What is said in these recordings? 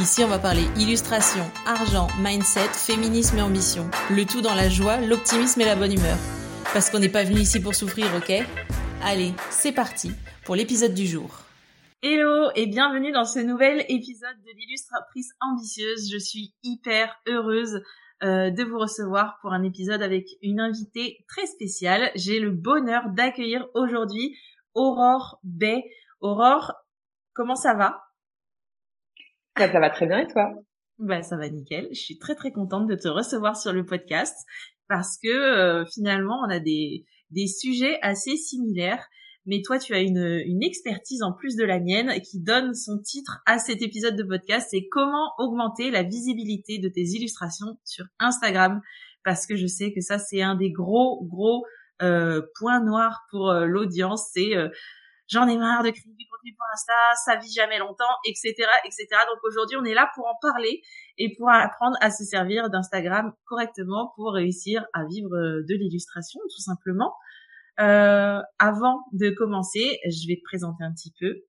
Ici, on va parler illustration, argent, mindset, féminisme et ambition. Le tout dans la joie, l'optimisme et la bonne humeur. Parce qu'on n'est pas venu ici pour souffrir, ok? Allez, c'est parti pour l'épisode du jour. Hello et bienvenue dans ce nouvel épisode de l'illustratrice ambitieuse. Je suis hyper heureuse euh, de vous recevoir pour un épisode avec une invitée très spéciale. J'ai le bonheur d'accueillir aujourd'hui Aurore Bay. Aurore, comment ça va? Bah, ça va très bien et toi? Bah ça va nickel. Je suis très très contente de te recevoir sur le podcast parce que euh, finalement on a des des sujets assez similaires. Mais toi, tu as une, une expertise en plus de la mienne qui donne son titre à cet épisode de podcast. C'est comment augmenter la visibilité de tes illustrations sur Instagram. Parce que je sais que ça, c'est un des gros, gros euh, points noirs pour euh, l'audience. C'est j'en ai marre de créer du contenu pour Insta, ça vit jamais longtemps, etc., etc. Donc aujourd'hui, on est là pour en parler et pour apprendre à se servir d'Instagram correctement pour réussir à vivre de l'illustration, tout simplement. Euh, avant de commencer, je vais te présenter un petit peu.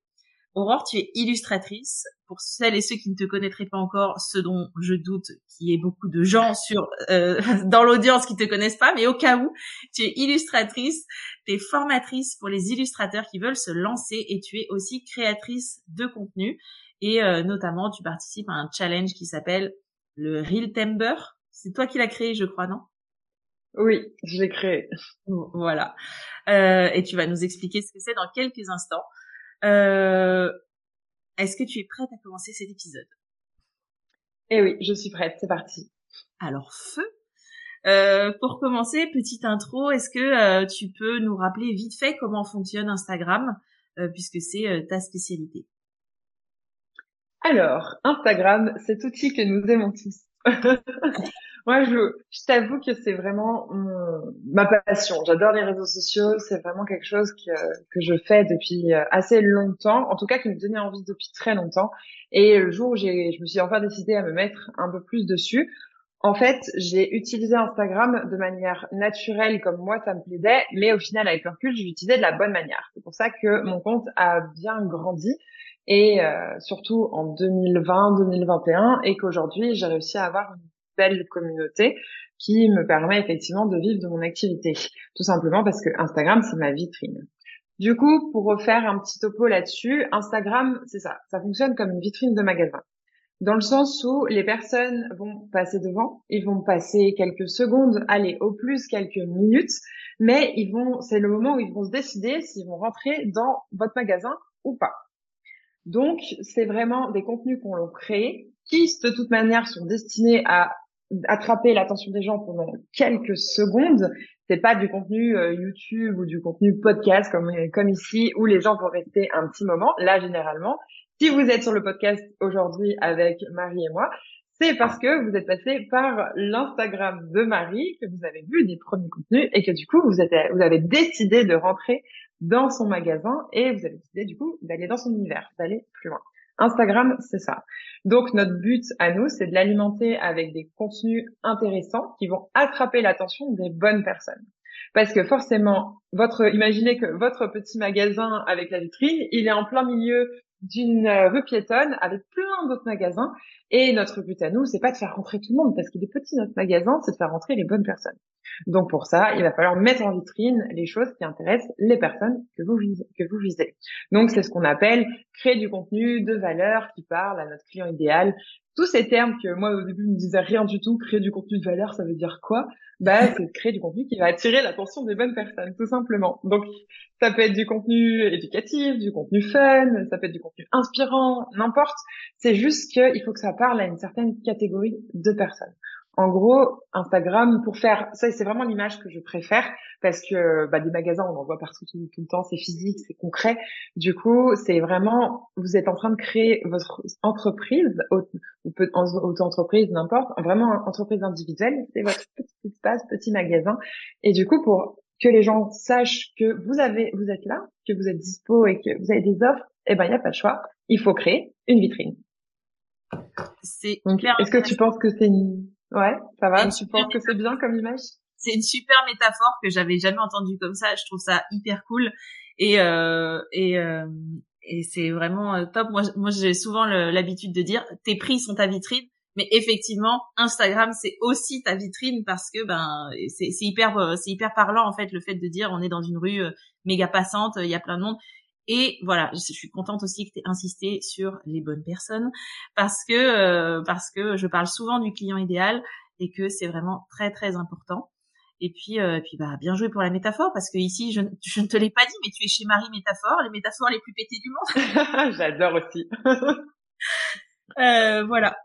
Aurore, tu es illustratrice. Pour celles et ceux qui ne te connaîtraient pas encore, ce dont je doute qu'il y ait beaucoup de gens sur euh, dans l'audience qui te connaissent pas, mais au cas où, tu es illustratrice, tu es formatrice pour les illustrateurs qui veulent se lancer et tu es aussi créatrice de contenu et euh, notamment tu participes à un challenge qui s'appelle le Real Timber. C'est toi qui l'as créé, je crois, non? Oui, je l'ai créé. Voilà. Euh, et tu vas nous expliquer ce que c'est dans quelques instants. Euh, Est-ce que tu es prête à commencer cet épisode? Eh oui, je suis prête, c'est parti. Alors, feu euh, pour commencer, petite intro, est-ce que euh, tu peux nous rappeler vite fait comment fonctionne Instagram, puisque c'est ta spécialité? Alors, Instagram, cet outil que nous aimons tous. Moi, je, je t'avoue que c'est vraiment ma passion. J'adore les réseaux sociaux. C'est vraiment quelque chose que, que je fais depuis euh, assez longtemps. En tout cas, qui me donnait envie depuis très longtemps. Et le jour où j'ai, je me suis enfin décidée à me mettre un peu plus dessus, en fait, j'ai utilisé Instagram de manière naturelle, comme moi, ça me plaisait. Mais au final, avec le recul, je l'utilisais de la bonne manière. C'est pour ça que mon compte a bien grandi et euh, surtout en 2020-2021 et qu'aujourd'hui j'ai réussi à avoir une belle communauté qui me permet effectivement de vivre de mon activité. Tout simplement parce que Instagram, c'est ma vitrine. Du coup, pour refaire un petit topo là-dessus, Instagram, c'est ça, ça fonctionne comme une vitrine de magasin. Dans le sens où les personnes vont passer devant, ils vont passer quelques secondes, allez, au plus quelques minutes, mais ils vont, c'est le moment où ils vont se décider s'ils vont rentrer dans votre magasin ou pas. Donc, c'est vraiment des contenus qu'on a créés qui, de toute manière, sont destinés à attraper l'attention des gens pendant quelques secondes. C'est pas du contenu euh, YouTube ou du contenu podcast comme comme ici où les gens vont rester un petit moment. Là, généralement, si vous êtes sur le podcast aujourd'hui avec Marie et moi, c'est parce que vous êtes passé par l'Instagram de Marie, que vous avez vu des premiers contenus et que du coup vous, êtes, vous avez décidé de rentrer dans son magasin et vous avez décidé du coup d'aller dans son univers, d'aller plus loin. Instagram, c'est ça. Donc notre but à nous, c'est de l'alimenter avec des contenus intéressants qui vont attraper l'attention des bonnes personnes. Parce que forcément, votre, imaginez que votre petit magasin avec la vitrine, il est en plein milieu d'une rue piétonne avec plein d'autres magasins. Et notre but à nous, c'est pas de faire rentrer tout le monde parce qu'il est petit notre magasin, c'est de faire rentrer les bonnes personnes. Donc pour ça, il va falloir mettre en vitrine les choses qui intéressent les personnes. Que vous visez. Donc c'est ce qu'on appelle créer du contenu de valeur qui parle à notre client idéal. Tous ces termes que moi au début me disaient rien du tout, créer du contenu de valeur, ça veut dire quoi? Bah c'est créer du contenu qui va attirer l'attention des bonnes personnes, tout simplement. Donc ça peut être du contenu éducatif, du contenu fun, ça peut être du contenu inspirant, n'importe. C'est juste qu'il faut que ça parle à une certaine catégorie de personnes. En gros, Instagram, pour faire, ça c'est vraiment l'image que je préfère parce que bah, des magasins, on en voit partout tout, le temps, c'est physique, c'est concret. Du coup, c'est vraiment, vous êtes en train de créer votre entreprise, auto-entreprise, n'importe, vraiment entreprise individuelle, c'est votre petit espace, petit magasin. Et du coup, pour que les gens sachent que vous avez, vous êtes là, que vous êtes dispo et que vous avez des offres, eh ben, il n'y a pas de choix. Il faut créer une vitrine. C'est Est-ce que tu penses que c'est une... Ouais, ça va. Tu penses que c'est bien comme image? C'est une super métaphore que j'avais jamais entendue comme ça. Je trouve ça hyper cool et euh, et euh, et c'est vraiment euh, top. Moi, moi, j'ai souvent l'habitude de dire tes prix sont ta vitrine. Mais effectivement, Instagram c'est aussi ta vitrine parce que ben c'est hyper c'est hyper parlant en fait le fait de dire on est dans une rue méga passante, il y a plein de monde et voilà, je, suis contente aussi que tu aies insisté sur les bonnes personnes parce que euh, parce que je parle souvent du client idéal et que c'est vraiment très très important. Et puis euh, puis bah bien joué pour la métaphore parce que ici je, je ne te l'ai pas dit mais tu es chez Marie Métaphore, les métaphores les plus pétées du monde. J'adore aussi. euh, voilà.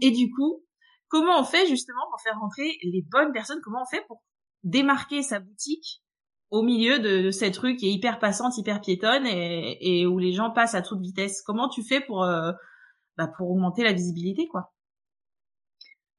Et du coup, comment on fait justement pour faire rentrer les bonnes personnes? Comment on fait pour démarquer sa boutique au milieu de, cette rue qui est hyper passante, hyper piétonne et, où les gens passent à toute vitesse. Comment tu fais pour euh, bah, pour augmenter la visibilité, quoi?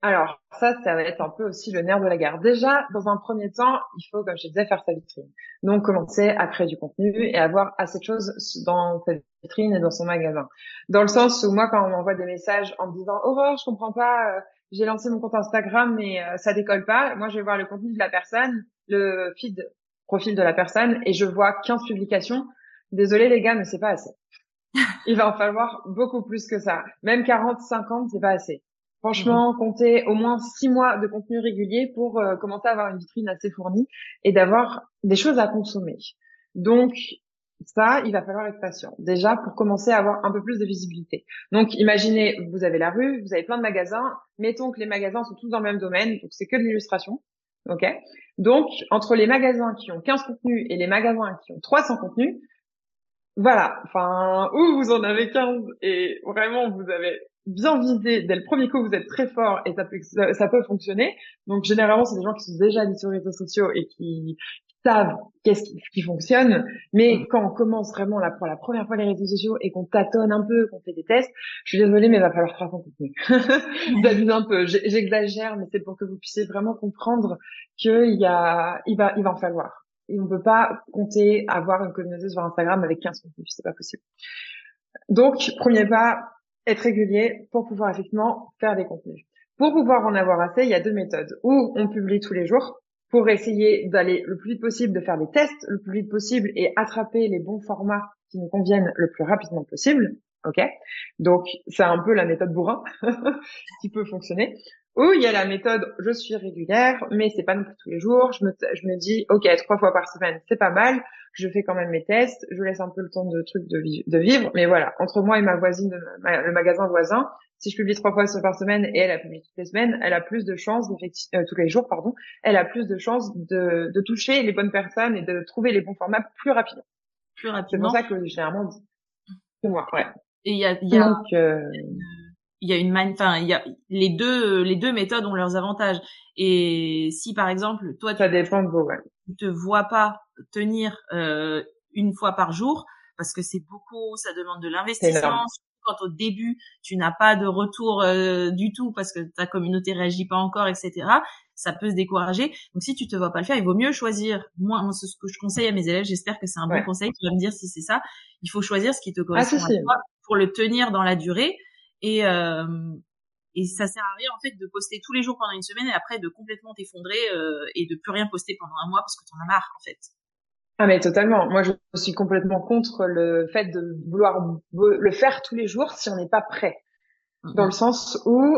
Alors ça, ça va être un peu aussi le nerf de la guerre. Déjà, dans un premier temps, il faut, comme je disais, faire sa vitrine. Donc commencer à créer du contenu et avoir assez de choses dans sa vitrine et dans son magasin. Dans le sens où moi, quand on m'envoie des messages en me disant Aurore, je comprends pas, euh, j'ai lancé mon compte Instagram mais euh, ça décolle pas. Moi, je vais voir le contenu de la personne, le feed profil de la personne et je vois 15 publications. Désolé les gars, mais c'est pas assez. Il va en falloir beaucoup plus que ça. Même 40, 50, c'est pas assez. Franchement, mhm. compter au moins six mois de contenu régulier pour euh, commencer à avoir une vitrine assez fournie et d'avoir des choses à consommer. Donc, ça, il va falloir être patient. Déjà, pour commencer à avoir un peu plus de visibilité. Donc, imaginez, vous avez la rue, vous avez plein de magasins. Mettons que les magasins sont tous dans le même domaine, donc c'est que de l'illustration. OK Donc, entre les magasins qui ont 15 contenus et les magasins qui ont 300 contenus, voilà, enfin, ou vous en avez 15 et vraiment vous avez bien visé dès le premier coup, vous êtes très fort et ça peut, ça peut fonctionner. Donc généralement, c'est des gens qui sont déjà sur les réseaux sociaux et qui, savent qu'est-ce qui, fonctionne. Mais mm. quand on commence vraiment là pour la première fois les réseaux sociaux et qu'on tâtonne un peu, qu'on fait des tests, je suis désolée, mais il va falloir 300 contenus. J'abuse un peu, j'exagère, mais c'est pour que vous puissiez vraiment comprendre qu'il y a, il va, il va en falloir. Et on peut pas compter avoir une communauté sur Instagram avec 15 contenus, c'est pas possible. Donc, premier pas, être régulier pour pouvoir effectivement faire des contenus. Pour pouvoir en avoir assez, il y a deux méthodes. Ou on publie tous les jours, pour essayer d'aller le plus vite possible, de faire des tests le plus vite possible et attraper les bons formats qui nous conviennent le plus rapidement possible. Ok, donc c'est un peu la méthode bourrin qui peut fonctionner. Ou il y a la méthode je suis régulière, mais c'est pas non plus tous les jours. Je me, dis ok trois fois par semaine c'est pas mal. Je fais quand même mes tests. Je laisse un peu le temps de trucs de, vivre, mais voilà entre moi et ma voisine, le magasin voisin, si je publie trois fois par semaine et elle a publié toutes les semaines, elle a plus de chances euh, tous les jours pardon, elle a plus de chances de, de toucher les bonnes personnes et de trouver les bons formats plus rapidement. Plus rapidement. C'est pour ça que généralement c'est moi, ouais. Et il y a, y a euh, il y a une enfin il y a les deux les deux méthodes ont leurs avantages et si par exemple toi ça tu, dépend de vous, ouais. tu te vois pas tenir euh, une fois par jour parce que c'est beaucoup ça demande de l'investissement quand au début tu n'as pas de retour euh, du tout parce que ta communauté réagit pas encore, etc. Ça peut se décourager. Donc si tu te vois pas le faire, il vaut mieux choisir. Moi, ce que je conseille à mes élèves, j'espère que c'est un bon conseil. Tu vas me dire si c'est ça. Il faut choisir ce qui te ah, correspond à toi pour le tenir dans la durée. Et euh, et ça sert à rien en fait de poster tous les jours pendant une semaine et après de complètement t'effondrer euh, et de plus rien poster pendant un mois parce que tu en as marre en fait. Ah mais totalement. Moi, je suis complètement contre le fait de vouloir le faire tous les jours si on n'est pas prêt. Mm-hmm. Dans le sens où,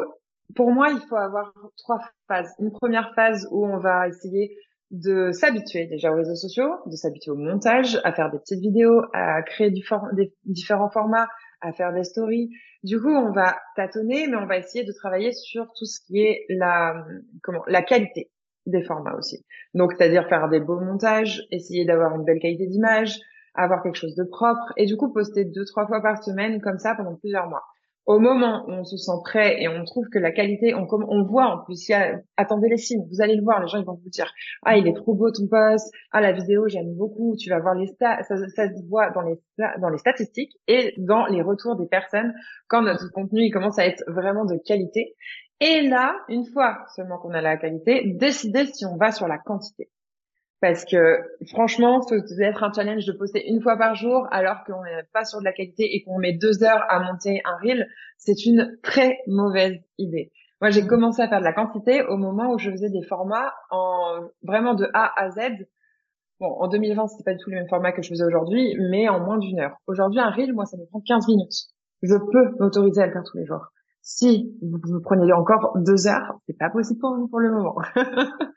pour moi, il faut avoir trois phases. Une première phase où on va essayer de s'habituer déjà aux réseaux sociaux, de s'habituer au montage, à faire des petites vidéos, à créer du des différents formats, à faire des stories. Du coup, on va tâtonner, mais on va essayer de travailler sur tout ce qui est la comment la qualité des formats aussi. Donc, c'est-à-dire faire des beaux montages, essayer d'avoir une belle qualité d'image, avoir quelque chose de propre, et du coup poster deux trois fois par semaine comme ça pendant plusieurs mois. Au moment où on se sent prêt et on trouve que la qualité, on, on voit en plus, y a, attendez les signes, vous allez le voir, les gens vont vous dire, ah il est trop beau ton post, ah la vidéo j'aime beaucoup, tu vas voir les stats, ça, ça, se voit dans les dans les statistiques et dans les retours des personnes quand notre contenu il commence à être vraiment de qualité. Et là, une fois seulement qu'on a la qualité, décider si on va sur la quantité parce que franchement, ça doit être un challenge de poster une fois par jour alors qu'on n'est pas sur de la qualité et qu'on met deux heures à monter un reel, c'est une très mauvaise idée. Moi, j'ai commencé à faire de la quantité au moment où je faisais des formats en vraiment de A à Z. Bon, en 2020, c'était pas du tout le même format que je faisais aujourd'hui, mais en moins d'une heure. Aujourd'hui, un reel, moi, ça me prend 15 minutes. Je peux m'autoriser à le faire tous les jours. Si vous, prenez encore deux heures, c'est pas possible pour vous pour le moment.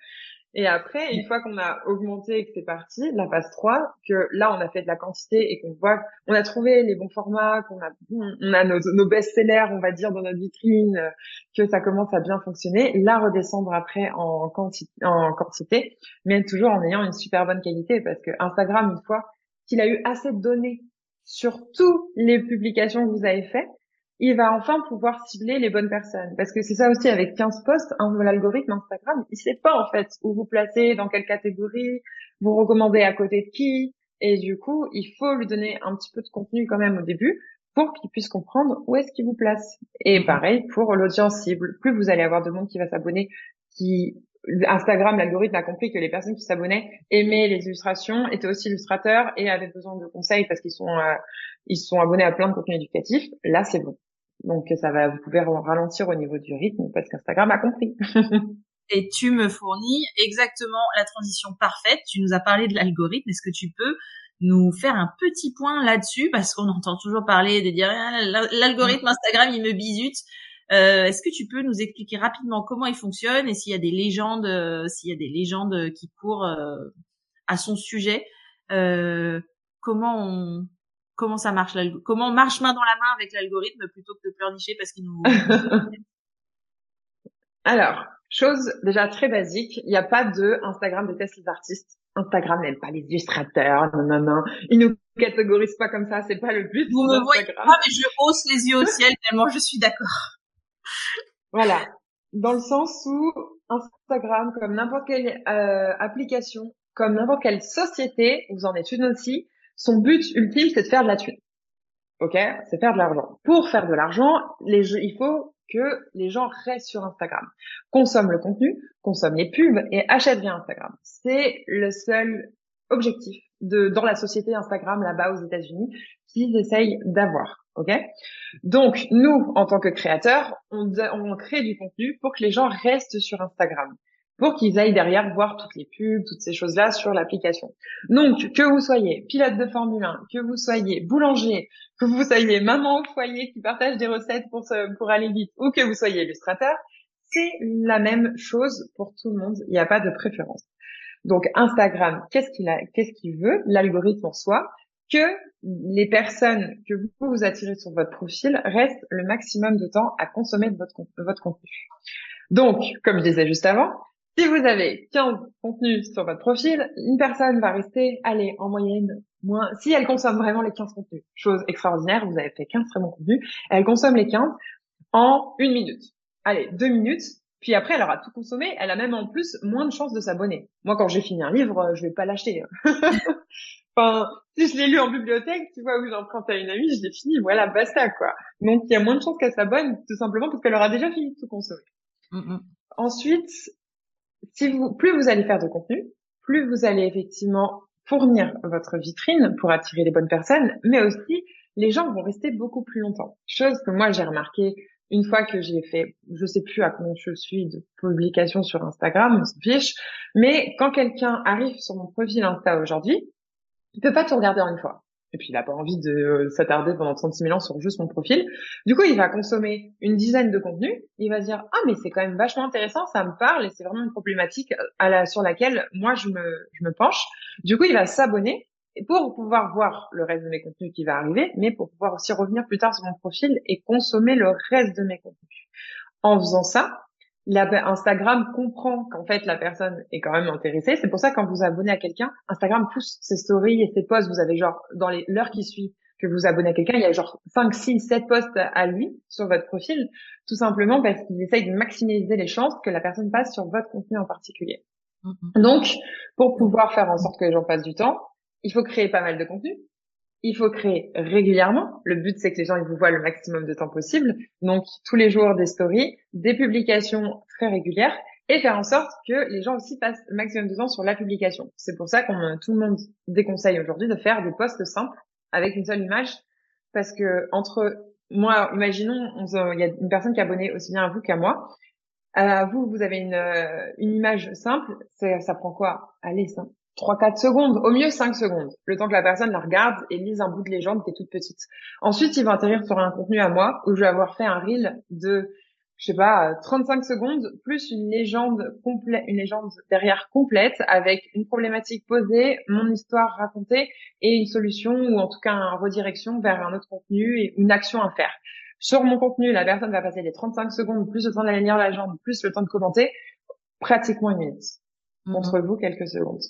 Et après, une fois qu'on a augmenté et que c'est parti, la phase 3, que là, on a fait de la quantité et qu'on voit, on a trouvé les bons formats, qu'on a, on a nos, best-sellers, on va dire, dans notre vitrine, que ça commence à bien fonctionner, là, redescendre après en quantité, en quantité, mais toujours en ayant une super bonne qualité parce que Instagram, une fois qu'il a eu assez de données sur toutes les publications que vous avez faites, il va enfin pouvoir cibler les bonnes personnes. Parce que c'est ça aussi avec 15 posts, hein, l'algorithme Instagram, il sait pas en fait où vous placez, dans quelle catégorie, vous recommandez à côté de qui. Et du coup, il faut lui donner un petit peu de contenu quand même au début pour qu'il puisse comprendre où est-ce qu'il vous place. Et pareil pour l'audience cible. Plus vous allez avoir de monde qui va s'abonner, qui Instagram, l'algorithme a compris que les personnes qui s'abonnaient aimaient les illustrations, étaient aussi illustrateurs et avaient besoin de conseils parce qu'ils sont euh, ils sont abonnés à plein de contenus éducatifs. Là, c'est bon. Donc ça va, vous pouvez ralentir au niveau du rythme parce qu'Instagram a compris. et tu me fournis exactement la transition parfaite. Tu nous as parlé de l'algorithme. Est-ce que tu peux nous faire un petit point là-dessus? Parce qu'on entend toujours parler de dire ah, l'algorithme Instagram il me bisute. Euh, Est-ce que tu peux nous expliquer rapidement comment il fonctionne et s'il y a des légendes, euh, s'il y a des légendes qui courent euh, à son sujet, euh, comment on comment ça marche comment on marche main dans la main avec l'algorithme plutôt que de pleurnicher parce qu'il nous Alors, chose déjà très basique, il n'y a pas de Instagram déteste les artistes. Instagram n'aime pas les illustrateurs, non, non, non. Il nous catégorise pas comme ça, c'est pas le but. Vous me voyez pas, mais je hausse les yeux au ciel tellement je suis d'accord. Voilà. Dans le sens où Instagram, comme n'importe quelle euh, application, comme n'importe quelle société, vous en êtes une aussi, son but ultime, c'est de faire de la thune. Ok, c'est faire de l'argent. Pour faire de l'argent, il faut que les gens restent sur Instagram, consomment le contenu, consomment les pubs et achètent via Instagram. C'est le seul objectif de dans la société Instagram là-bas aux États-Unis qu'ils essayent d'avoir. Ok? Donc nous, en tant que créateurs, on crée du contenu pour que les gens restent sur Instagram pour qu'ils aillent derrière voir toutes les pubs, toutes ces choses-là sur l'application. Donc, que vous soyez pilote de Formule 1, que vous soyez boulanger, que vous soyez maman au foyer qui partage des recettes pour, pour aller vite, ou que vous soyez illustrateur, c'est la même chose pour tout le monde. Il n'y a pas de préférence. Donc, Instagram, qu'est-ce qu'il a, qu'est-ce qu'il veut? L'algorithme en soi, que les personnes que vous vous attirez sur votre profil restent le maximum de temps à consommer votre, votre contenu. Donc, comme je disais juste avant, si vous avez 15 contenus sur votre profil, une personne va rester, allez, en moyenne, moins, si elle consomme vraiment les 15 contenus, chose extraordinaire, vous avez fait 15 très bons contenus, elle consomme les 15 en une minute. Allez, deux minutes, puis après, elle aura tout consommé, elle a même en plus moins de chances de s'abonner. Moi, quand j'ai fini un livre, je vais pas l'acheter. enfin, si je l'ai lu en bibliothèque, tu vois, où j'emprunte à une amie, je l'ai fini, voilà, basta, quoi. Donc, il y a moins de chances qu'elle s'abonne, tout simplement parce qu'elle aura déjà fini de tout consommer. Mm, mm. Ensuite, si vous, plus vous allez faire de contenu, plus vous allez effectivement fournir votre vitrine pour attirer les bonnes personnes, mais aussi les gens vont rester beaucoup plus longtemps. Chose que moi j'ai remarqué une fois que j'ai fait, je sais plus à combien je suis de publications sur Instagram, on s'en fiche, mais quand quelqu'un arrive sur mon profil Insta aujourd'hui, il peut pas tout regarder en une fois et puis il n'a pas envie de euh, s'attarder pendant 36 000 ans sur juste mon profil. Du coup, il va consommer une dizaine de contenus. Il va dire ah mais c'est quand même vachement intéressant, ça me parle et c'est vraiment une problématique euh, à la, sur laquelle moi je me je me penche. Du coup, il va s'abonner pour pouvoir voir le reste de mes contenus qui va arriver, mais pour pouvoir aussi revenir plus tard sur mon profil et consommer le reste de mes contenus. En faisant ça, Instagram comprend qu'en fait la personne est quand même intéressée. C'est pour ça que quand vous abonnez à quelqu'un, Instagram pousse ses stories et ses posts. Vous avez genre dans les l'heure qui suit que vous abonnez à quelqu'un, il y a genre 5, 6, 7 posts à lui sur votre profil, tout simplement parce qu'il essaye de maximiser les chances que la personne passe sur votre contenu en particulier. Donc, pour pouvoir faire en sorte que les gens passent du temps, il faut créer pas mal de contenu. Il faut créer régulièrement. Le but, c'est que les gens ils vous voient le maximum de temps possible. Donc, tous les jours, des stories, des publications très régulières et faire en sorte que les gens aussi passent le maximum de temps sur la publication. C'est pour ça qu'on tout le monde déconseille aujourd'hui de faire des posts simples avec une seule image parce que entre moi, imaginons, il y a une personne qui est abonnée aussi bien à vous qu'à moi. À vous, vous avez une, euh, une image simple, ça, prend quoi? Allez, ça, 3-4 secondes, au mieux 5 secondes, le temps que la personne la regarde et lise un bout de légende qui est toute petite. Ensuite, il va atterrir sur un contenu à moi où je vais avoir fait un reel de je sais pas, 35 secondes, plus une légende complète, une légende derrière complète avec une problématique posée, mon histoire racontée et une solution ou en tout cas une redirection vers un autre contenu et une action à faire. Sur mon contenu, la personne va passer les 35 secondes, plus le temps d'aller lire la légende, plus le temps de commenter, pratiquement une minute. Mhm. Contre vous, quelques secondes.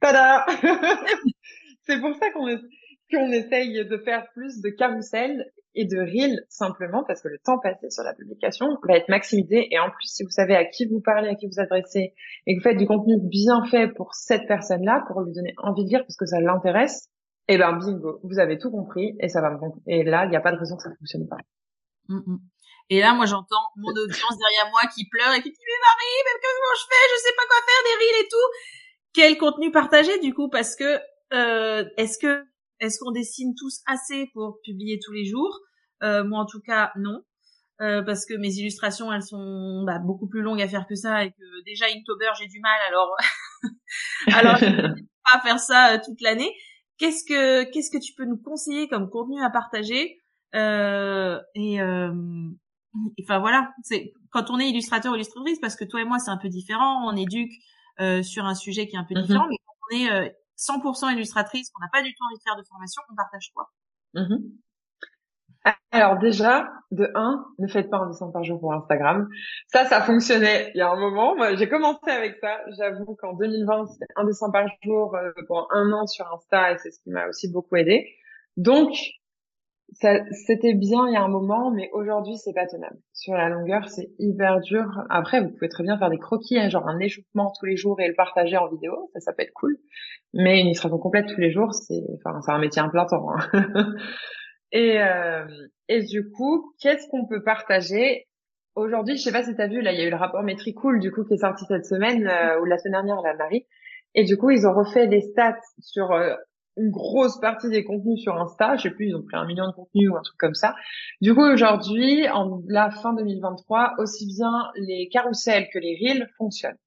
Tada! C'est pour ça qu'on qu'on essaye de faire plus de carousel et de reel simplement parce que le temps passé sur la publication va être maximisé et en plus si vous savez à qui vous parlez, à qui vous adressez et que vous faites du contenu bien fait pour cette personne-là pour lui donner envie de lire parce que ça l'intéresse, et eh ben bingo, vous avez tout compris et ça va me et là il n'y a pas de raison que ça ne fonctionne pas. Mm, mm. Et là, moi, j'entends mon audience derrière moi qui pleure et qui dit, mais Marie, mais comment je fais? Je sais pas quoi faire, des reels et tout. Quel contenu partager, du coup? Parce que, euh, est-ce que est-ce qu'on dessine tous assez pour publier tous les jours? Euh, Moi, en tout cas, non. Euh, parce que mes illustrations, elles sont bah, beaucoup plus longues à faire que ça et que déjà Inktober, j'ai du mal. Alors, alors, je ne pas faire ça euh, toute l'année. Qu'est-ce que qu'est-ce que tu peux nous conseiller comme contenu à partager? Euh, Et enfin voilà, c'est quand on est illustrateur ou illustratrice, parce que toi et moi, c'est un peu différent. On éduque sur un sujet qui est un peu mm-hmm. différent, mais quand on est 100% illustratrice, qu'on n'a pas du tout envie de faire de formation, on partage quoi? Mhm. Alors déjà, de 1, ne faites pas un dessin par jour pour Instagram. Ça, ça fonctionnait il y a un moment. Moi, j'ai commencé avec ça. J'avoue qu'en 2020, c'était un dessin par jour euh, pendant un an sur Insta et c'est ce qui m'a aussi beaucoup aidé. Donc, c'était bien il y a un moment, mais aujourd'hui c'est pas tenable. Sur la longueur, c'est hyper dur. Après, vous pouvez très bien faire des croquis, hein, genre un échauffement tous les jours et le partager en vidéo, ça, ça peut être cool. Mais une illustration complète tous les jours, c'est, enfin, c'est un métier en plein temps. Hein. et euh, et du coup, qu'est-ce qu'on peut partager? Aujourd'hui Je sais pas si t'as vu, là, il y a eu le rapport Metricool du coup qui est sorti cette semaine euh, ou la semaine dernière, la Marie. Et du coup, ils ont refait des stats sur euh, une grosse partie des contenus sur Insta. Je sais plus, ils ont pris un million de contenus ou un truc comme ça. Du coup, aujourd'hui, en la fin 2023, aussi bien les carousels que les reels fonctionnent.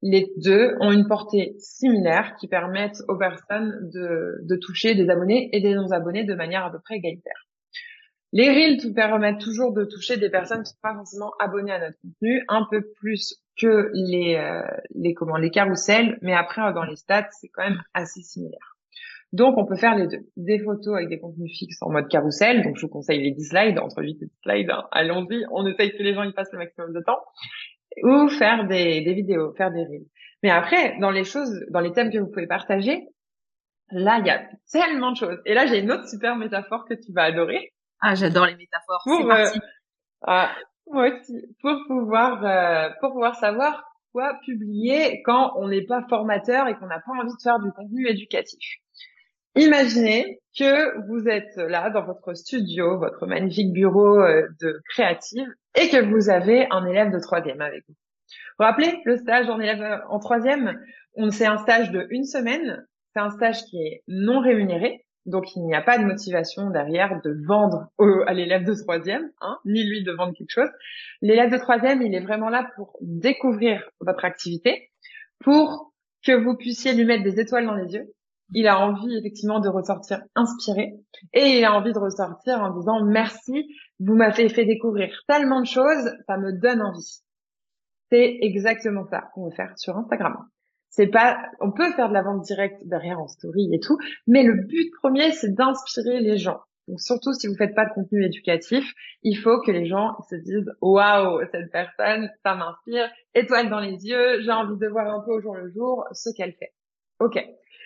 Les deux ont une portée similaire qui permettent aux personnes de, de toucher des abonnés et des non-abonnés de manière à peu près égalitaire. Les reels permettent toujours de toucher des personnes qui sont pas forcément abonnées à notre contenu, un peu plus que les euh, les comment les carousels, mais après dans les stats c'est quand même assez similaire. Donc, on peut faire les deux. Des photos avec des contenus fixes en mode carrousel. Donc, je vous conseille les 10 slides, entre 8 et 10 slides. Hein. Allons-y. On essaye que les gens y passent le maximum de temps. Ou faire des, des vidéos, faire des reels. Mais après, dans les choses, dans les thèmes que vous pouvez partager, là, il y a tellement de choses. Et là, j'ai une autre super métaphore que tu vas adorer. Ah, j'adore les métaphores. Parti. Euh, ah, moi aussi. Pour pouvoir, euh, pour pouvoir savoir quoi publier quand on n'est pas formateur et qu'on n'a pas envie de faire du contenu éducatif. Imaginez que vous êtes là dans votre studio, votre magnifique bureau euh, de créative, et que vous avez un élève de troisième avec vous. Vous vous rappelez le stage en élève en troisième? C'est un stage de une semaine. C'est un stage qui est non rémunéré, donc il n'y a pas de motivation derrière de vendre à l'élève de troisième, hein, ni lui de vendre quelque chose. L'élève de troisième, il est vraiment là pour découvrir votre activité, pour que vous puissiez lui mettre des étoiles dans les yeux, il a envie effectivement de ressortir inspiré et il a envie de ressortir en disant merci, vous m'avez fait découvrir tellement de choses, ça me donne envie. C'est exactement ça qu'on veut faire sur Instagram. C'est pas, on peut faire de la vente directe derrière en story et tout, mais le but premier, c'est d'inspirer les gens. Donc surtout si vous faites pas de contenu éducatif, il faut que les gens se disent waouh cette personne ça m'inspire, étoile dans les yeux, j'ai envie de voir un peu au jour le jour ce qu'elle fait. Ok,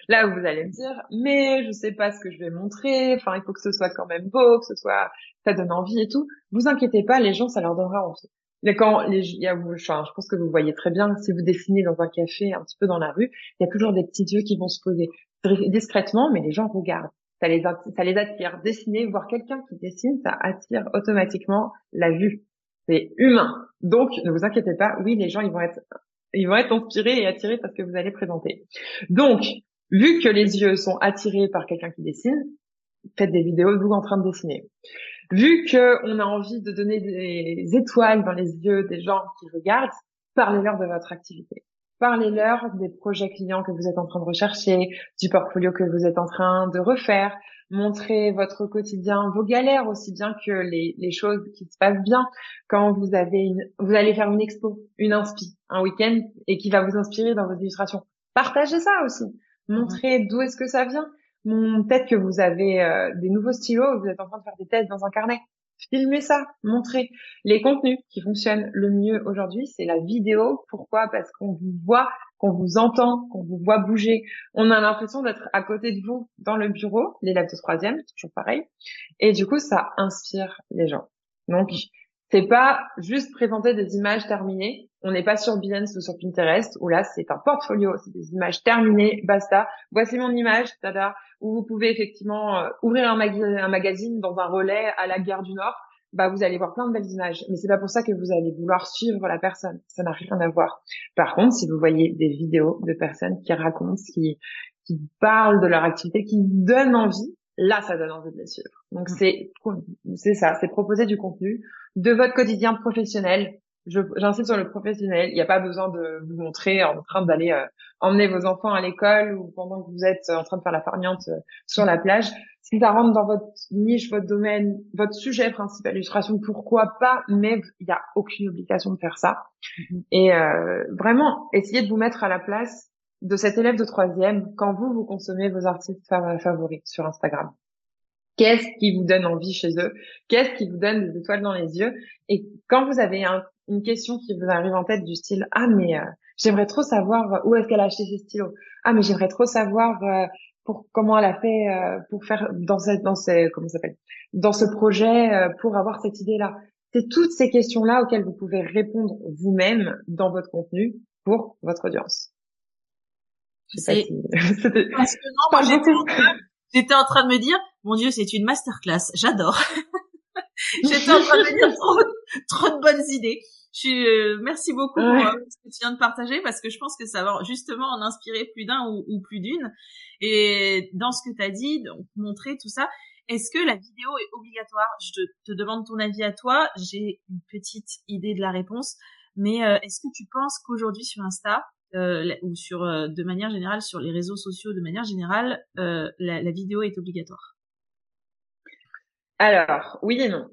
Là, vous allez me dire, mais je sais pas ce que je vais montrer. Enfin, il faut que ce soit quand même beau, que ce soit, ça donne envie et tout. Vous inquiétez pas, les gens, ça leur donnera envie. Mais quand les, il y a, je pense que vous voyez très bien, si vous dessinez dans un café, un petit peu dans la rue, il y a toujours des petits yeux qui vont se poser discrètement, mais les gens regardent. Ça les, ça les attire. Dessiner, voir quelqu'un qui dessine, ça attire automatiquement la vue. C'est humain. Donc, ne vous inquiétez pas. Oui, les gens, ils vont être, ils vont être inspirés et attirés parce que vous allez présenter. Donc, vu que les yeux sont attirés par quelqu'un qui dessine, faites des vidéos de vous en train de dessiner. Vu que on a envie de donner des étoiles dans les yeux des gens qui regardent, parlez-leur de votre activité. Parlez-leur des projets clients que vous êtes en train de rechercher, du portfolio que vous êtes en train de refaire. Montrez votre quotidien, vos galères aussi bien que les, choses qui se passent bien. Quand vous avez une, vous allez faire une expo, une inspi, un week-end et qui va vous inspirer dans vos illustrations. Partagez ça aussi. Montrez d'où est-ce que ça vient. Peut-être que vous avez euh, des nouveaux stylos, vous êtes en train de faire des tests dans un carnet. Filmez ça, montrez. Les contenus qui fonctionnent le mieux aujourd'hui, c'est la vidéo. Pourquoi? Parce qu'on vous voit, qu'on vous entend, qu'on vous voit bouger. On a l'impression d'être à côté de vous dans le bureau, l'élève de troisième, toujours pareil. Et du coup, ça inspire les gens. Donc, c'est pas juste présenter des images terminées. On n'est pas sur Behance ou sur Pinterest où là c'est un portfolio, c'est des images terminées, basta. Voici mon image, tada. Où vous pouvez effectivement euh, ouvrir un, un, magazine dans un relais à la gare du Nord. Bah vous allez voir plein de belles images, mais c'est pas pour ça que vous allez vouloir suivre la personne. Ça n'a rien à voir. Par contre, si vous voyez des vidéos de personnes qui racontent, qui qui parlent de leur activité, qui donnent envie, là ça donne envie de les suivre. Donc mmh. c'est c'est ça, c'est proposer du contenu de votre quotidien professionnel. J'insiste sur le professionnel. Il n'y a pas besoin de vous montrer en train d'aller euh, emmener vos enfants à l'école ou pendant que vous êtes en train de faire la farniente euh, sur la plage. Si ça rentre dans votre niche, votre domaine, votre sujet principal, illustration, pourquoi pas Mais il n'y a aucune obligation de faire ça. Mm-hmm. Et euh, vraiment, essayez de vous mettre à la place de cet élève de troisième quand vous vous consommez vos artistes favoris sur Instagram. Qu'est-ce qui vous donne envie chez eux? Qu'est-ce qui vous donne des étoiles dans les yeux? Et quand vous avez une question qui vous arrive en tête du style ah mais euh, j'aimerais trop savoir où est-ce qu'elle a acheté ses stylos? Ah mais j'aimerais trop savoir euh, pour comment elle a fait euh, pour faire dans cette dans ces comment s'appelle? Dans ce projet pour avoir cette idée là c'est toutes ces questions là auxquelles vous pouvez répondre vous-même dans votre contenu pour votre audience. Pas si... j'étais en train de me dire mon Dieu, c'est une masterclass. J'adore. J'étais en train de dire trop, trop de bonnes idées. Je suis, euh, merci beaucoup pour euh, ce que tu viens de partager parce que je pense que ça va justement en inspirer plus d'un ou, plus d'une. Et dans ce que tu as dit, donc montrer tout ça, est-ce que la vidéo est obligatoire? Je te, demande ton avis à toi. J'ai une petite idée de la réponse, mais euh, est-ce que tu penses qu'aujourd'hui sur Insta ou sur de manière générale sur les réseaux sociaux de manière générale, la vidéo est obligatoire? Alors, oui et non.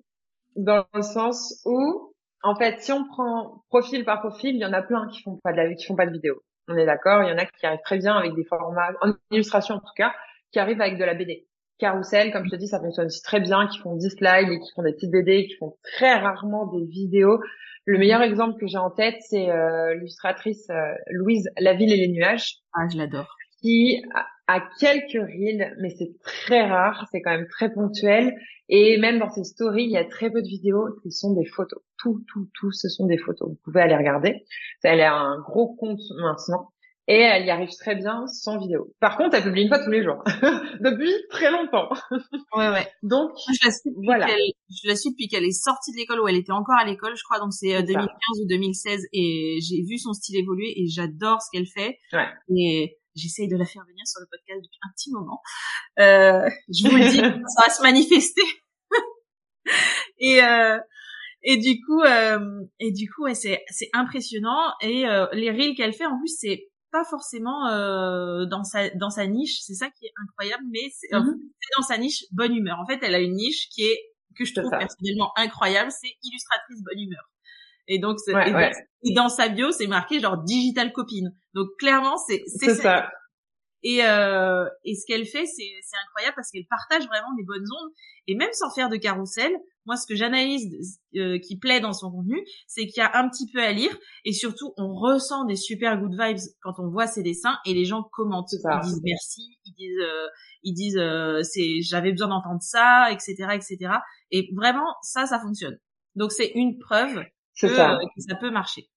Dans le sens où, en fait, si on prend profil par profil, il y en a plein qui font pas de la, qui font pas de vidéo. On est d'accord. Il y en a qui arrivent très bien avec des formats, en illustration en tout cas, qui arrivent avec de la BD. Carousel, comme je te dis, ça fonctionne aussi très bien, qui font 10 slides et qui font des petites BD, qui font très rarement des vidéos. Le meilleur exemple que j'ai en tête, c'est euh, l'illustratrice euh, Louise La Ville et les nuages. Ah, je l'adore. Qui a quelques reels, mais c'est très rare, c'est quand même très ponctuel. Et même dans ses stories, il y a très peu de vidéos qui sont des photos. Tout, tout, tout, ce sont des photos. Vous pouvez aller regarder. Elle a un gros compte maintenant. Et elle y arrive très bien sans vidéo. Par contre, elle publie une fois tous les jours. depuis très longtemps. Ouais, ouais. Donc, je la suis voilà. Je la suis depuis qu'elle est sortie de l'école ou elle était encore à l'école, je crois. Donc c'est 2015 euh, ou 2016 et j'ai vu son style évoluer et j'adore ce qu'elle fait. Ouais. Et J'essaye de la faire venir sur le podcast depuis un petit moment. Euh, je vous le dis, ça va se manifester. et euh, et du coup euh, et du coup ouais, c'est c'est impressionnant et euh, les reels qu'elle fait en plus c'est pas forcément euh, dans sa dans sa niche, c'est ça qui est incroyable mais c'est mm-hmm. dans sa niche bonne humeur. En fait, elle a une niche qui est que je trouve personnellement incroyable, c'est illustratrice bonne humeur. Et donc, et, dans sa bio, c'est marqué genre digital copine. Donc clairement, c'est c'est ça. Et, euh, et ce qu'elle fait, c'est, incroyable parce qu'elle partage vraiment des bonnes ondes. Et même sans faire de carrousel, moi, ce que j'analyse euh, qui plaît dans son contenu, c'est qu'il y a un petit peu à lire et surtout, on ressent des super good vibes quand on voit ses dessins et les gens commentent, ils disent merci, ils disent, euh, ils disent, euh, c'est, j'avais besoin d'entendre ça, etc., etc. Et vraiment, ça, ça fonctionne. Donc, c'est une preuve que ça. que ça peut marcher.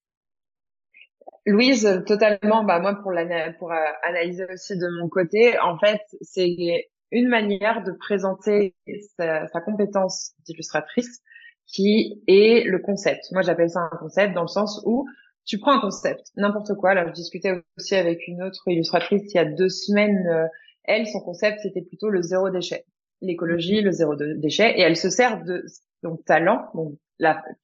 Louise, totalement. Bah moi, pour, pour euh, analyser aussi de mon côté, en fait, c'est une manière de présenter sa, sa compétence d'illustratrice qui est le concept. Moi, j'appelle ça un concept dans le sens où tu prends un concept, n'importe quoi. Là, je discutais aussi avec une autre illustratrice il y a deux semaines. Euh, elle, son concept, c'était plutôt le zéro déchet, l'écologie, le zéro déchet, et elle se sert de son talent, donc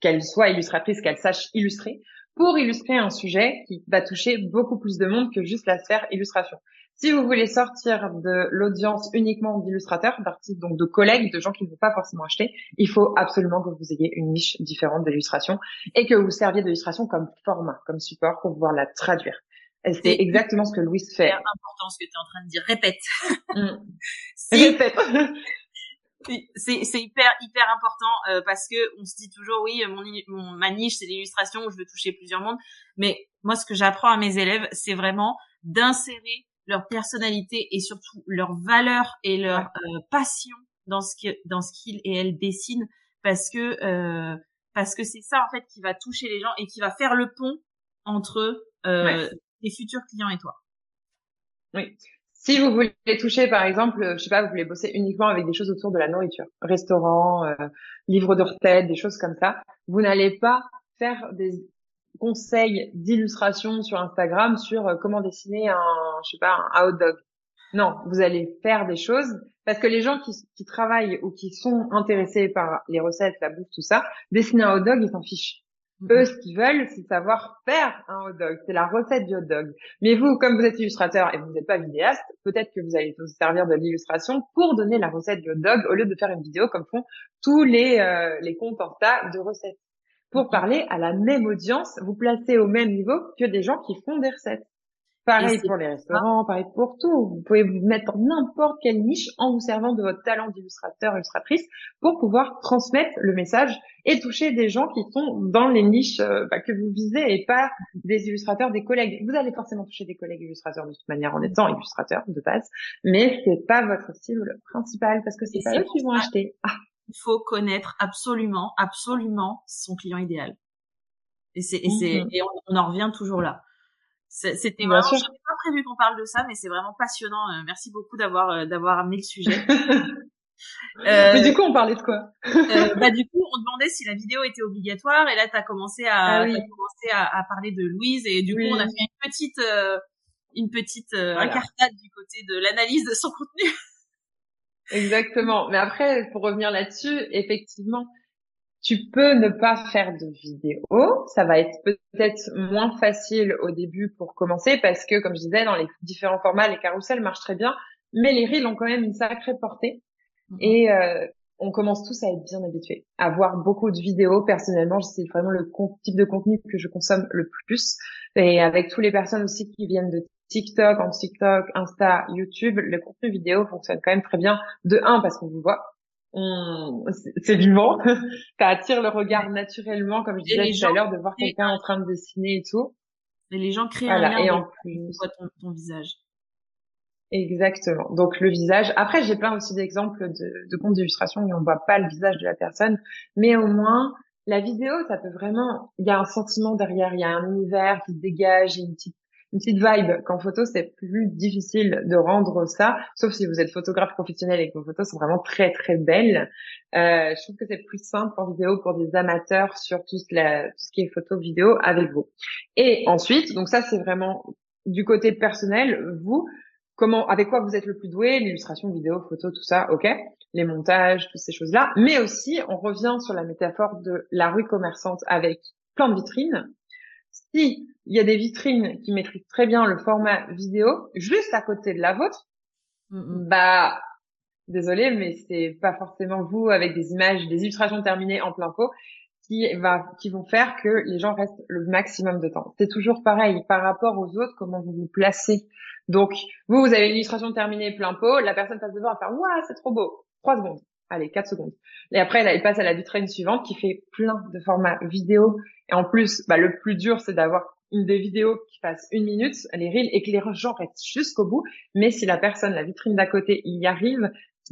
qu'elle soit illustratrice, qu'elle sache illustrer, pour illustrer un sujet qui va toucher beaucoup plus de monde que juste la sphère illustration. Si vous voulez sortir de l'audience uniquement d'illustrateurs, d'artistes, donc de collègues, de gens qui ne vont pas forcément acheter, il faut absolument que vous ayez une niche différente d'illustration et que vous serviez d'illustration comme format, comme support pour pouvoir la traduire. C'est exactement ce que Louise fait. C'est important ce que tu es en train de dire. Répète. Mm. Répète c'est hyper hyper important euh, parce que on se dit toujours oui mon, mon ma niche c'est l'illustration où je veux toucher plusieurs mondes. Mais moi ce que j'apprends à mes élèves c'est vraiment d'insérer leur personnalité et surtout leur valeur et leur euh, passion dans ce que dans ce qu'ils et elles dessinent. Parce que euh, parce que c'est ça en fait qui va toucher les gens et qui va faire le pont entre euh, les futurs clients et toi. Oui, si vous voulez toucher, par exemple, je sais pas, vous voulez bosser uniquement avec des choses autour de la nourriture, restaurant, euh, livres de recettes, des choses comme ça, vous n'allez pas faire des conseils d'illustration sur Instagram sur euh, comment dessiner un, je sais pas, un hot dog. Non, vous allez faire des choses parce que les gens qui, qui travaillent ou qui sont intéressés par les recettes, la bouffe, tout ça, dessiner un hot dog, ils s'en fichent. Eux, ce qu'ils veulent, c'est savoir faire un hot dog. C'est la recette du hot dog. Mais vous, comme vous êtes illustrateur et vous n'êtes pas vidéaste, peut-être que vous allez vous servir de l'illustration pour donner la recette du hot dog au lieu de faire une vidéo comme font tous les, euh, les comptes Insta de recettes. Pour parler à la même audience, vous placez au même niveau que des gens qui font des recettes. Pareil pour les restaurants, pareil pour tout. Vous pouvez vous mettre dans n'importe quelle niche en vous servant de votre talent d'illustrateur, illustratrice pour pouvoir transmettre le message et toucher des gens qui sont dans les niches euh, bah, que vous visez et pas des illustrateurs, des collègues. Vous allez forcément toucher des collègues illustrateurs de toute manière en étant illustrateur de base, mais c'est pas votre cible principale parce que c'est pas eux qui vont acheter. Ah. Il faut connaître absolument, absolument son client idéal. Et c'est, et c'est, mhm. et on en revient toujours là c'était vraiment, je n'avais pas prévu qu'on parle de ça, mais c'est vraiment passionnant. Euh, merci beaucoup d'avoir euh, d'avoir amené le sujet. euh, mais du coup, on parlait de quoi? euh, Bah du coup, on demandait si la vidéo était obligatoire, et là, tu as commencé à ah commencé à, à, parler de Louise, et du coup, on a fait une petite une petite incartade du côté de l'analyse de son contenu. Exactement. Mais après, pour revenir là-dessus, effectivement, tu peux ne pas faire de vidéo. Ça va être peut-être moins facile au début pour commencer parce que, comme je disais, dans les différents formats, les carousels marchent très bien, mais les reels ont quand même une sacrée portée. Mhm. Et euh, on commence tous à être bien habitués, à voir beaucoup de vidéos. Personnellement, c'est vraiment le type de contenu que je consomme le plus. Et avec toutes les personnes aussi qui viennent de TikTok, en TikTok, Insta, YouTube, le contenu vidéo fonctionne quand même très bien. De un, parce qu'on vous voit, c'est vivant, ça attire le regard naturellement, comme je disais tout à l'heure, de voir quelqu'un en train de dessiner et tout. Et les gens créent un lien et en plus ton, ton, visage. Exactement. Donc le visage. Après, j'ai plein aussi d'exemples de, de comptes d'illustration où on voit pas le visage de la personne, mais au moins la vidéo, ça peut vraiment. Il y a un sentiment derrière, il y a un univers qui se dégage, une petite une petite vibe. Qu'en photo, c'est plus difficile de rendre ça, sauf si vous êtes photographe professionnel et que vos photos sont vraiment très très belles. Euh, je trouve que c'est plus simple en vidéo pour des amateurs sur ce, tout ce qui est photo vidéo avec vous. Et ensuite, donc ça c'est vraiment du côté personnel, vous, comment, avec quoi vous êtes le plus doué, l'illustration, vidéo, photo, tout ça, ok, les montages, toutes ces choses-là. Mais aussi, on revient sur la métaphore de la rue commerçante avec plein de vitrines si il y a des vitrines qui maîtrisent très bien le format vidéo, juste à côté de la vôtre, bah, désolé, mais c'est pas forcément vous avec des images, des illustrations terminées en plein pot. qui va, qui vont faire que les gens restent le maximum de temps. C'est toujours pareil par rapport aux autres, comment vous vous placez. Donc, vous, vous avez une illustration terminée plein pot, la personne passe devant à faire, waouh, c'est trop beau. Trois secondes. Allez, quatre secondes. Et après, elle, passe à la vitrine suivante qui fait plein de formats vidéo. Et en plus, bah, le plus dur, c'est d'avoir une des vidéos qui fasse une minute, les reels, et que les gens restent jusqu'au bout. Mais si la personne, la vitrine d'à côté, y arrive,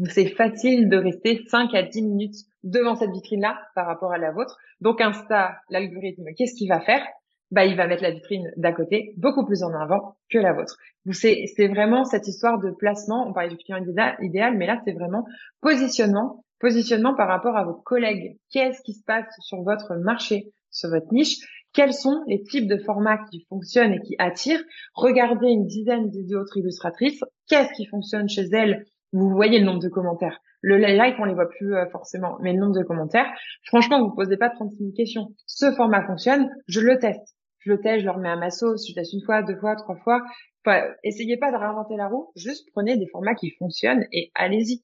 c'est facile de rester 5 à 10 minutes devant cette vitrine-là par rapport à la vôtre. Donc Insta, l'algorithme, qu'est-ce qu'il va faire? Bah, il va mettre la vitrine d'à côté beaucoup plus en avant que la vôtre. C'est, c'est vraiment cette histoire de placement. On parlait du client idéal, mais là, c'est vraiment positionnement. Positionnement par rapport à vos collègues. Qu'est-ce qui se passe sur votre marché, sur votre niche? Quels sont les types de formats qui fonctionnent et qui attirent? Regardez une dizaine d'autres illustratrices. Qu'est-ce qui fonctionne chez elles? Vous voyez le nombre de commentaires. Le like, on les voit plus euh, forcément, mais le nombre de commentaires. Franchement, vous posez pas 36 000 questions. Ce format fonctionne, je le teste. Je le teste, je le remets à ma sauce, je teste une fois, deux fois, trois fois. Enfin, essayez pas de réinventer la roue, juste prenez des formats qui fonctionnent et allez-y.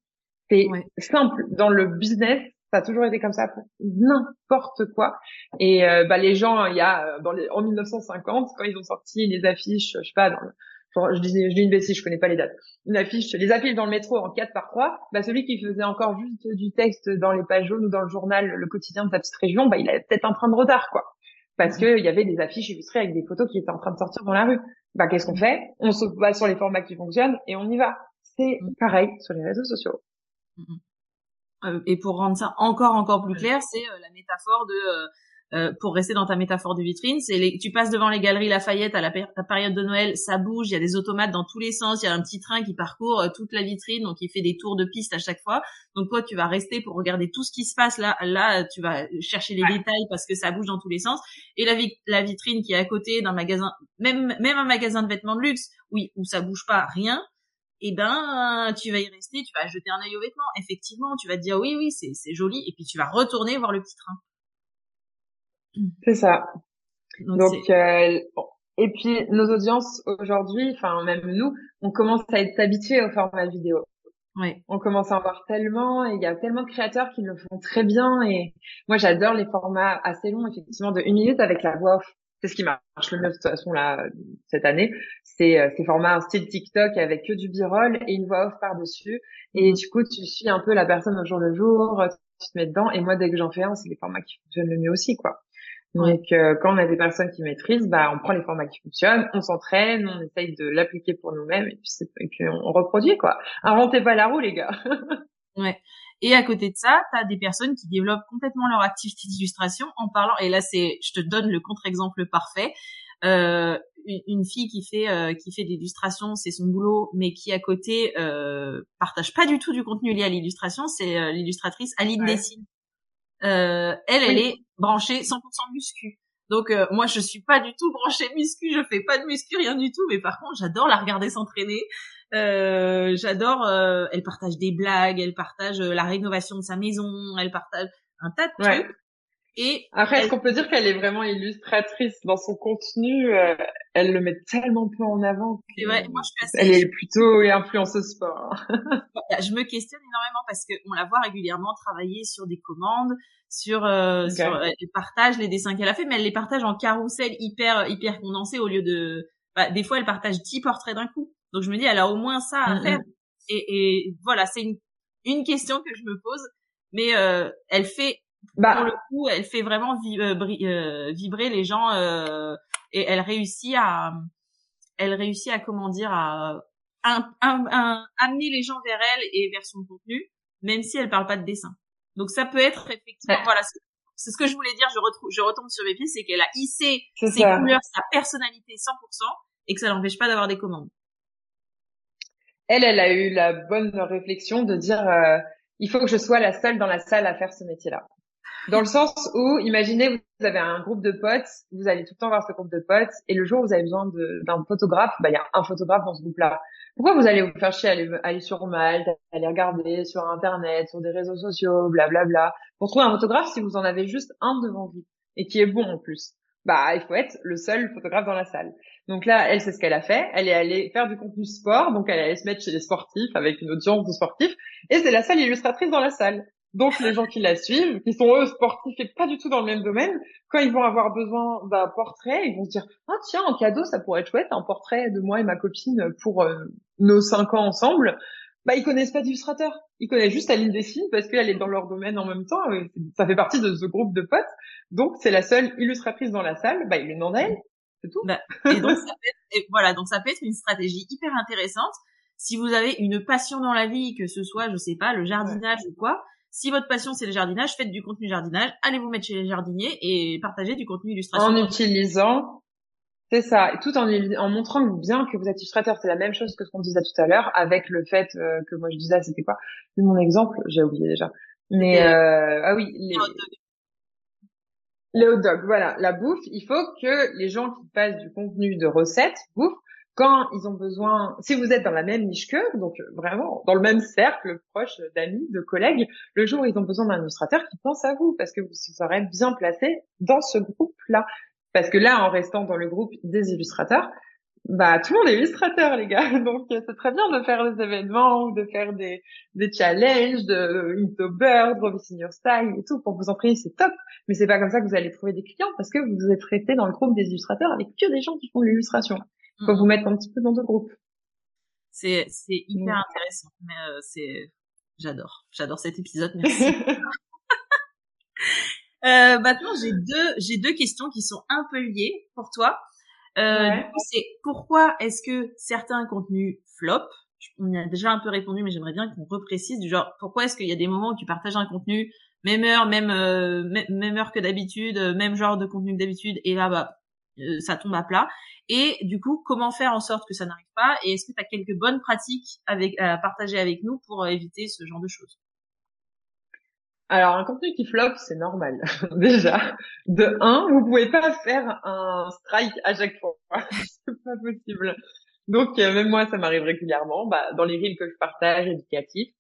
C'est simple. Dans le business, ça a toujours été comme ça pour n'importe quoi. Et euh, bah, les gens, il y a euh, dans les, en 1950, quand ils ont sorti les affiches, je sais pas, dans le, je dis, je dis une bêtise, je connais pas les dates. Une affiche, les affiches dans le métro en 4 par 3, bah celui qui faisait encore juste du texte dans les pages jaunes ou dans le journal, le quotidien de sa petite région, bah il avait peut-être un train de retard, quoi. Parce que il y avait des affiches illustrées avec des photos qui étaient en train de sortir dans la rue. Bah qu'est-ce qu'on fait? On se base sur les formats qui fonctionnent et on y va. C'est pareil sur les réseaux sociaux. Euh, et pour rendre ça encore encore plus clair, c'est euh, la métaphore de euh, pour rester dans ta métaphore de vitrine, c'est les, tu passes devant les galeries Lafayette à la, période de Noël, ça bouge, il y a des automates dans tous les sens, il y a un petit train qui parcourt euh, toute la vitrine, donc il fait des tours de piste à chaque fois. Donc toi, tu vas rester pour regarder tout ce qui se passe là. Là, tu vas chercher les détails parce que ça bouge dans tous les sens. Et la, la vitrine qui est à côté d'un magasin, même même un magasin de vêtements de luxe, oui, où ça bouge pas, rien. Eh ben, tu vas y rester, tu vas jeter un œil aux vêtements. Effectivement, tu vas te dire oui, oui, c'est joli, et puis tu vas retourner voir le petit train. C'est ça. Donc, euh, et puis nos audiences aujourd'hui, enfin même nous, on commence à être habitués au format vidéo. Oui. On commence à en voir tellement et il y a tellement de créateurs qui le font très bien et moi j'adore les formats assez longs effectivement de une minute avec la voix off. C'est ce qui marche le mieux de toute façon là cette année. C'est euh, ces formats style TikTok avec que du b-roll et une voix off par dessus et du coup tu suis un peu la personne au jour le jour, tu te mets dedans et moi dès que j'en fais un c'est les formats qui fonctionnent le mieux aussi quoi. Donc, euh, quand on a des personnes qui maîtrisent, bah, on prend les formats qui fonctionnent, on s'entraîne, on essaye de l'appliquer pour nous-mêmes et puis, et puis on, reproduit quoi. Inventez pas la roue, les gars. ouais. Et à côté de ça, tu as des personnes qui développent complètement leur activité d'illustration en parlant. Et là, c'est, je te donne le contre-exemple parfait. Euh, une, fille qui fait euh, qui fait l'illustration, c'est son boulot, mais qui à côté euh, partage pas du tout du contenu lié à l'illustration. C'est euh, l'illustratrice Aline Dessine. elle, elle est branché 100% muscu. Donc euh, moi je suis pas du tout branchée muscu, je fais pas de muscu rien du tout, mais par contre j'adore la regarder s'entraîner. Euh, j'adore, euh, elle partage des blagues, elle partage la rénovation de sa maison, elle partage un tas de trucs. Et après, est-ce qu'on peut dire qu'elle est vraiment illustratrice dans son contenu Elle le met tellement peu en avant. Ouais, moi, je suis Elle est plutôt influenceuse sport. je me questionne énormément parce que on la voit régulièrement travailler sur des commandes, sur, euh, sur euh, elle partage les dessins qu'elle a fait, mais elle les partage en carrousel hyper hyper condensé au lieu de. Bah, des fois, elle partage 10 portraits d'un coup. Donc je me dis, elle a au moins ça à faire. Et, et voilà, c'est une, une question que je me pose, mais euh, elle fait bah. pour le coup, elle fait vraiment euh, vibrer les gens et elle réussit à, elle réussit à comment dire à, amener les gens vers elle et vers son contenu, même si elle parle pas de dessin. Donc ça peut être effectivement, voilà, c'est ce que je voulais dire. Je retrouve, je retombe sur mes pieds, c'est qu'elle a hissé ses couleurs, sa personnalité 100%, et que ça l'empêche pas d'avoir des commandes. Elle, elle a eu la bonne réflexion de dire, euh, il faut que je sois la seule dans la salle à faire ce métier-là. Dans le sens où, imaginez, vous avez un groupe de potes, vous allez tout le temps voir ce groupe de potes, et le jour où vous avez besoin d'un photographe, bah, il y a un photographe dans ce groupe-là. Pourquoi vous allez vous faire chier à aller, sur Malte, aller regarder sur Internet, sur des réseaux sociaux, blablabla, bla, bla, pour trouver un photographe si vous en avez juste un devant vous, et qui est bon en plus? Bah il faut être le seul photographe dans la salle. Donc là, elle sait ce qu'elle a fait. Elle est allée faire du contenu sport, donc elle est allée se mettre chez les sportifs avec une audience de sportifs, et c'est la seule illustratrice dans la salle. Donc les gens qui la suivent, qui sont eux sportifs et pas du tout dans le même domaine, quand ils vont avoir besoin d'un portrait, ils vont se dire ah tiens en cadeau ça pourrait être chouette un portrait de moi et ma copine pour euh, nos cinq ans ensemble. Bah ils connaissent pas d'illustrateur, ils connaissent juste Aline Dessine parce qu'elle est dans leur domaine en même temps. Et ça fait partie de ce groupe de potes, donc c'est la seule illustratrice dans la salle. Bah ils lui demandent elle, c'est tout. Bah, et donc ça peut être, voilà donc ça peut être une stratégie hyper intéressante si vous avez une passion dans la vie, que ce soit, je sais pas, le jardinage ou quoi, si votre passion c'est le jardinage, faites du contenu jardinage, allez vous mettre chez les jardiniers et partagez du contenu illustration. En utilisant, c'est ça, et tout en, en montrant bien que vous êtes illustrateur. C'est la même chose que ce qu'on disait tout à l'heure avec le fait euh, que moi je disais, c'était quoi? Mon exemple, j'ai oublié déjà. Mais euh, ah oui, les... les hot dogs, voilà, la bouffe. Il faut que les gens qui passent du contenu de recettes bouffe quand ils ont besoin, si vous êtes dans la même niche qu'eux, donc vraiment dans le même cercle proche d'amis, de collègues, le jour où ils ont besoin d'un illustrateur qui pense à vous parce que vous serez bien placé dans ce groupe-là. Parce que là, en restant dans le groupe des illustrateurs, bah tout le monde est illustrateur les gars, donc c'est très bien de faire des événements ou de faire des, des challenges de Inktober, Draw Your Style et tout pour vous entraîner, c'est top. Mais c'est pas comme ça que vous allez trouver des clients parce que vous êtes resté dans le groupe des illustrateurs avec que des gens qui font de l'illustration. Faut vous mettre un petit peu dans deux groupes. C'est c'est hyper mm. intéressant. Mais euh, c'est j'adore j'adore cet épisode. Merci. euh, maintenant j'ai deux j'ai deux questions qui sont un peu liées pour toi. Euh, c'est pourquoi est-ce que certains contenus flop on y a déjà un peu répondu, mais j'aimerais bien qu'on reprécise du genre pourquoi est-ce qu'il y a des moments où tu partages un contenu même heure, même euh, même heure que d'habitude, même genre de contenu que d'habitude, et là bah euh, ça tombe à plat. Et du coup, comment faire en sorte que ça n'arrive pas? Et est-ce que tu as quelques bonnes pratiques à partager avec nous pour euh, éviter ce genre de choses? Alors, un contenu qui flop, c'est normal. Déjà, de un, vous pouvez pas faire un strike à chaque fois. c'est pas possible. Donc, euh, même moi, ça m'arrive régulièrement. Bah, dans les reels que je partage, éducatifs,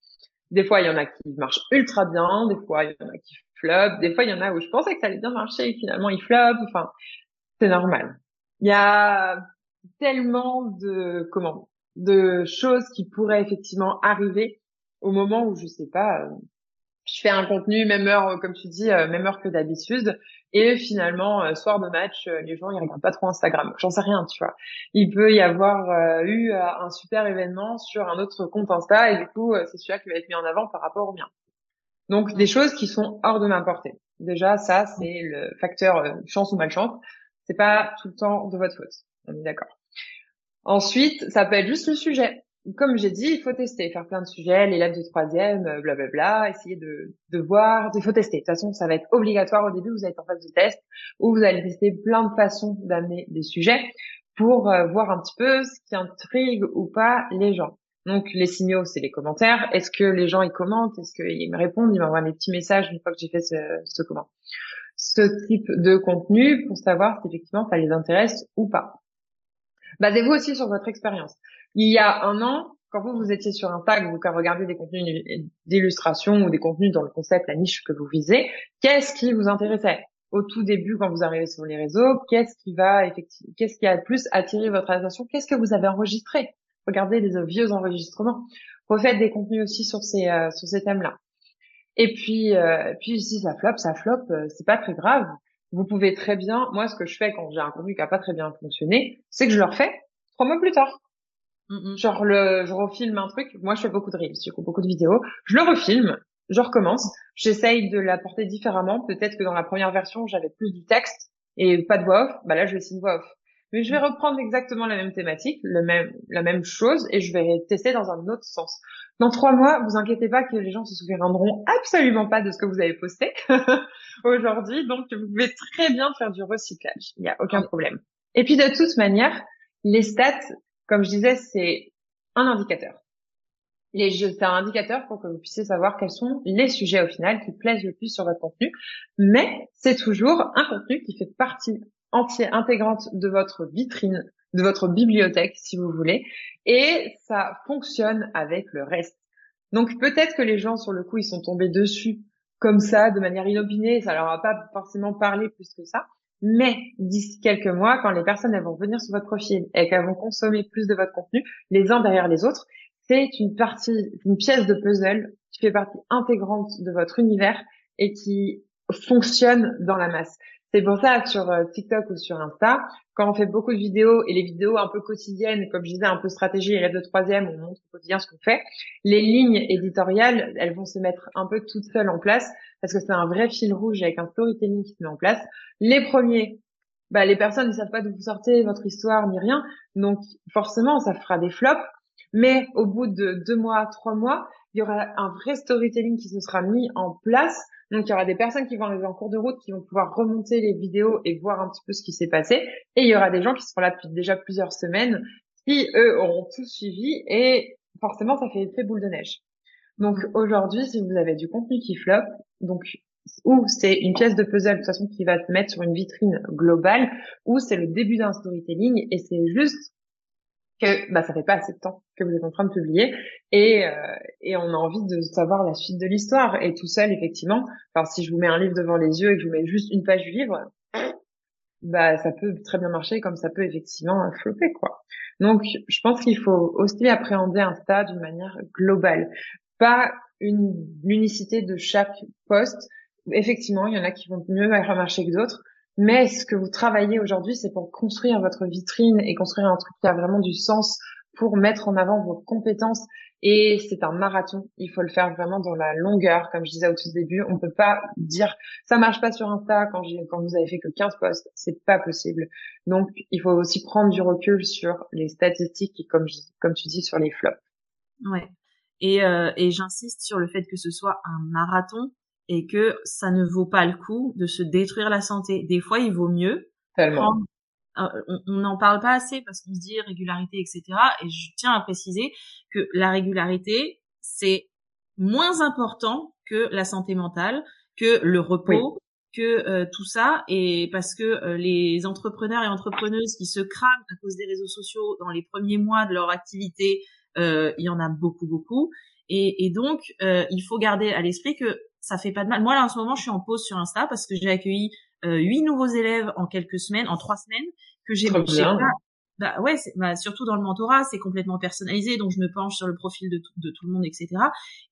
des fois, il y en a qui marchent ultra bien. Des fois, il y en a qui flop. Des fois, il y en a où je pensais que ça allait bien marcher et finalement, ils flop. Enfin, c'est normal. Il y a tellement de comment de choses qui pourraient effectivement arriver au moment où je sais pas euh, je fais un contenu même heure comme tu dis euh, même heure que d'habitude et finalement euh, soir de match les gens ils regardent pas trop Instagram. J'en sais rien tu vois. Il peut y avoir eu un super événement sur un autre compte Insta et du coup c'est celui-là qui va être mis en avant par rapport au mien. Donc des choses qui sont hors de ma portée. Déjà ça c'est le facteur chance ou malchance c'est pas tout le temps de votre faute. On est d'accord. Ensuite, ça peut être juste le sujet. Comme j'ai dit, il faut tester, faire plein de sujets, l'élève de troisième, euh, blablabla, essayer de, de voir, il faut tester. De toute façon, ça va être obligatoire au début, vous êtes en phase de test, où vous allez tester plein de façons d'amener des sujets pour euh, voir un petit peu ce qui intrigue ou pas les gens. Donc les signaux, c'est les commentaires. Est-ce que les gens ils commentent? Est-ce qu'ils me répondent? Ils m'envoient des petits messages une fois que j'ai fait ce, ce comment ce type de contenu pour savoir si effectivement ça les intéresse ou pas. Basez-vous aussi sur votre expérience. Il y a un an, quand vous, vous étiez sur un tag, vous regardez des contenus d'illustration ou des contenus dans le concept, la niche que vous visez, qu'est-ce qui vous intéressait? Au tout début quand vous arrivez sur les réseaux Qu'est-ce qui va effectivement, qu'est-ce qui a le plus attiré votre attention? Qu'est-ce que vous avez enregistré? Regardez les vieux enregistrements. Refaites des contenus aussi sur ces euh, sur ces thèmes-là. Et puis, euh, puis si ça flop, ça flop, euh, c'est pas très grave. Vous pouvez très bien, moi, ce que je fais quand j'ai un contenu qui a pas très bien fonctionné, c'est que je le refais trois mois plus tard. Genre, le, je refilme un truc. Moi, je fais beaucoup de reels, du coup, beaucoup de vidéos. Je le refilme, je recommence. J'essaye de l'apporter différemment. Peut-être que dans la première version, j'avais plus du texte et pas de voix off. Bah là, je laisse une voix off. Mais je vais reprendre exactement la même thématique, le même, la même chose, et je vais tester dans un autre sens. Dans trois mois, vous inquiétez pas que les gens se souviendront absolument pas de ce que vous avez posté aujourd'hui, donc vous pouvez très bien faire du recyclage. Il n'y a aucun problème. Et puis de toute manière, les stats, comme je disais, c'est un indicateur. C'est un indicateur pour que vous puissiez savoir quels sont les sujets au final qui plaisent le plus sur votre contenu. Mais c'est toujours un contenu qui fait partie entière, intégrante de votre vitrine, de votre bibliothèque, si vous voulez, et ça fonctionne avec le reste. Donc peut-être que les gens, sur le coup, ils sont tombés dessus comme ça, de manière inopinée, ça leur a pas forcément parlé plus que ça. Mais d'ici quelques mois, quand les personnes elles vont venir sur votre profil et qu'elles vont consommer plus de votre contenu, les uns derrière les autres, c'est une partie, une pièce de puzzle qui fait partie intégrante de votre univers et qui fonctionne dans la masse. C'est pour ça sur euh, TikTok ou sur Insta, quand on fait beaucoup de vidéos et les vidéos un peu quotidiennes, comme je disais, un peu stratégie et de troisième, on montre au ce qu'on fait, les lignes éditoriales, elles vont se mettre un peu toutes seules en place parce que c'est un vrai fil rouge avec un storytelling qui se met en place. Les premiers, bah, les personnes ne savent pas d'où vous sortez votre histoire ni rien, donc forcément ça fera des flops. Mais au bout de deux mois, trois mois, il y aura un vrai storytelling qui se sera mis en place donc il y aura des personnes qui vont arriver en cours de route qui vont pouvoir remonter les vidéos et voir un petit peu ce qui s'est passé. Et il y aura des gens qui seront là depuis déjà plusieurs semaines qui eux auront tout suivi et forcément ça fait effet boule de neige. Donc aujourd'hui, si vous avez du contenu qui flop, donc ou c'est une pièce de puzzle de toute façon qui va se mettre sur une vitrine globale, ou c'est le début d'un storytelling et c'est juste que bah ça fait pas assez de temps que vous êtes en train de publier et euh, et on a envie de savoir la suite de l'histoire. Et tout seul effectivement alors si je vous mets un livre devant les yeux et que je vous mets juste une page du livre bah ça peut très bien marcher comme ça peut effectivement flopper quoi. Donc je pense qu'il faut aussi appréhender un stade d'une manière globale. Pas une unicité de chaque poste. Effectivement il y en a qui vont mieux marcher que d'autres mais ce que vous travaillez aujourd'hui, c'est pour construire votre vitrine et construire un truc qui a vraiment du sens pour mettre en avant vos compétences. Et c'est un marathon. Il faut le faire vraiment dans la longueur. Comme je disais au tout début, on peut pas dire ça marche pas sur Insta quand quand vous avez fait que 15 posts. C'est pas possible. Donc, il faut aussi prendre du recul sur les statistiques et comme, comme tu dis, sur les flops. Ouais. Et, euh, et j'insiste sur le fait que ce soit un marathon et que ça ne vaut pas le coup de se détruire la santé. Des fois, il vaut mieux prendre on n'en parle pas assez parce qu'on se dit régularité, etc. Et je tiens à préciser que la régularité, c'est moins important que la santé mentale, que le repos, que euh, tout ça. Et parce que euh, les entrepreneurs et entrepreneuses qui se crament à cause des réseaux sociaux dans les premiers mois de leur activité, euh, il y en a beaucoup, beaucoup. Et, et donc, il faut garder à l'esprit que ça fait pas de mal. Moi, là, en ce moment, je suis en pause sur Insta parce que j'ai accueilli euh, huit nouveaux élèves en quelques semaines, en trois semaines, que j'ai. Bah ouais, bah, surtout dans le mentorat, c'est complètement personnalisé, donc je me penche sur le profil de, de tout le monde, etc.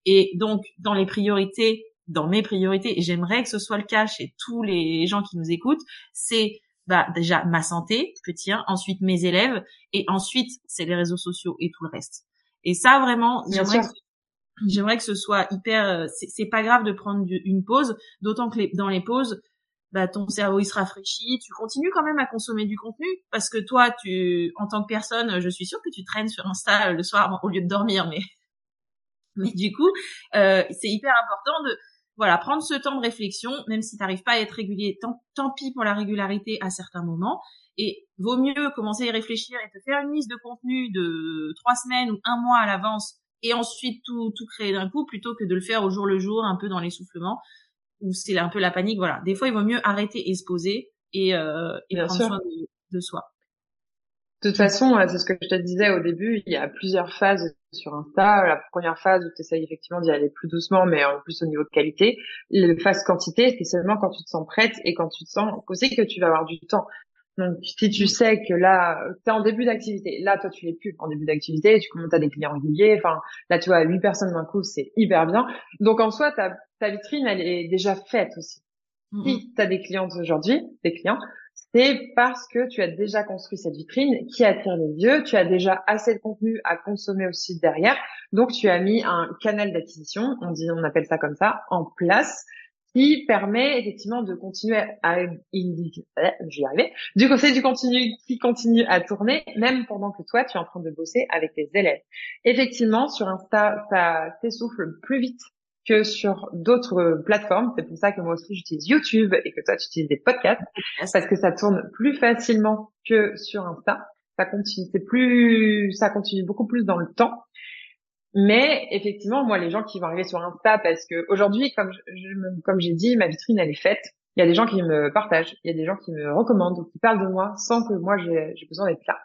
Et donc, dans les priorités, dans mes priorités, et j'aimerais que ce soit le cas chez tous les gens qui nous écoutent, c'est bah déjà ma santé, le tien, ensuite mes élèves, et ensuite c'est les réseaux sociaux et tout le reste. Et ça vraiment, j'aimerais j'aimerais que ce soit hyper euh, c'est pas grave de prendre une pause d'autant que les, dans les pauses bah ton cerveau il se rafraîchit tu continues quand même à consommer du contenu parce que toi tu en tant que personne je suis sûre que tu traînes sur Insta le soir au lieu de dormir mais mais du coup euh, c'est hyper important de voilà prendre ce temps de réflexion même si tu n'arrives pas à être régulier tant, tant pis pour la régularité à certains moments et vaut mieux commencer à y réfléchir et te faire une liste de contenu de trois semaines ou un mois à l'avance et ensuite tout, tout créer d'un coup plutôt que de le faire au jour le jour, un peu dans l'essoufflement, où c'est un peu la panique. Voilà. Des fois, il vaut mieux arrêter et se poser et, euh, et prendre soin de, soi. De toute façon, c'est ce que je te disais au début, il y a plusieurs phases sur Insta. La première phase où tu essayes effectivement d'y aller plus doucement, mais en plus au niveau de qualité. La phase quantité, c'est seulement quand tu te sens prête et quand tu te sens aussi que tu vas avoir du temps. Donc, si tu sais que là, tu es en début d'activité, là, toi, tu l'es plus en début d'activité, tu commences à des clients réguliers, enfin, là, tu vois, huit personnes d'un coup, c'est hyper bien. Donc, en soi, ta, ta vitrine, elle est déjà faite aussi. Si tu as des clientes aujourd'hui, des clients, c'est parce que tu as déjà construit cette vitrine qui attire les yeux, tu as déjà assez de contenu à consommer aussi derrière, donc tu as mis un canal d'acquisition, on dit, on appelle ça comme ça, en place, qui permet effectivement de continuer à j'y arrivais du conseil du continu qui continue à tourner même pendant que toi tu es en train de bosser avec tes élèves. Effectivement, sur Insta, ça t'essouffle plus vite que sur d'autres plateformes. C'est pour ça que moi aussi j'utilise YouTube et que toi tu utilises des podcasts parce que ça tourne plus facilement que sur Insta. Ça continue, c'est plus, ça continue beaucoup plus dans le temps. Mais effectivement, moi, les gens qui vont arriver sur Insta, parce que aujourd'hui, comme je, comme j'ai dit, ma vitrine elle est faite. Il y a des gens qui me partagent, il y a des gens qui me recommandent, qui parlent de moi sans que moi j'ai besoin d'être là.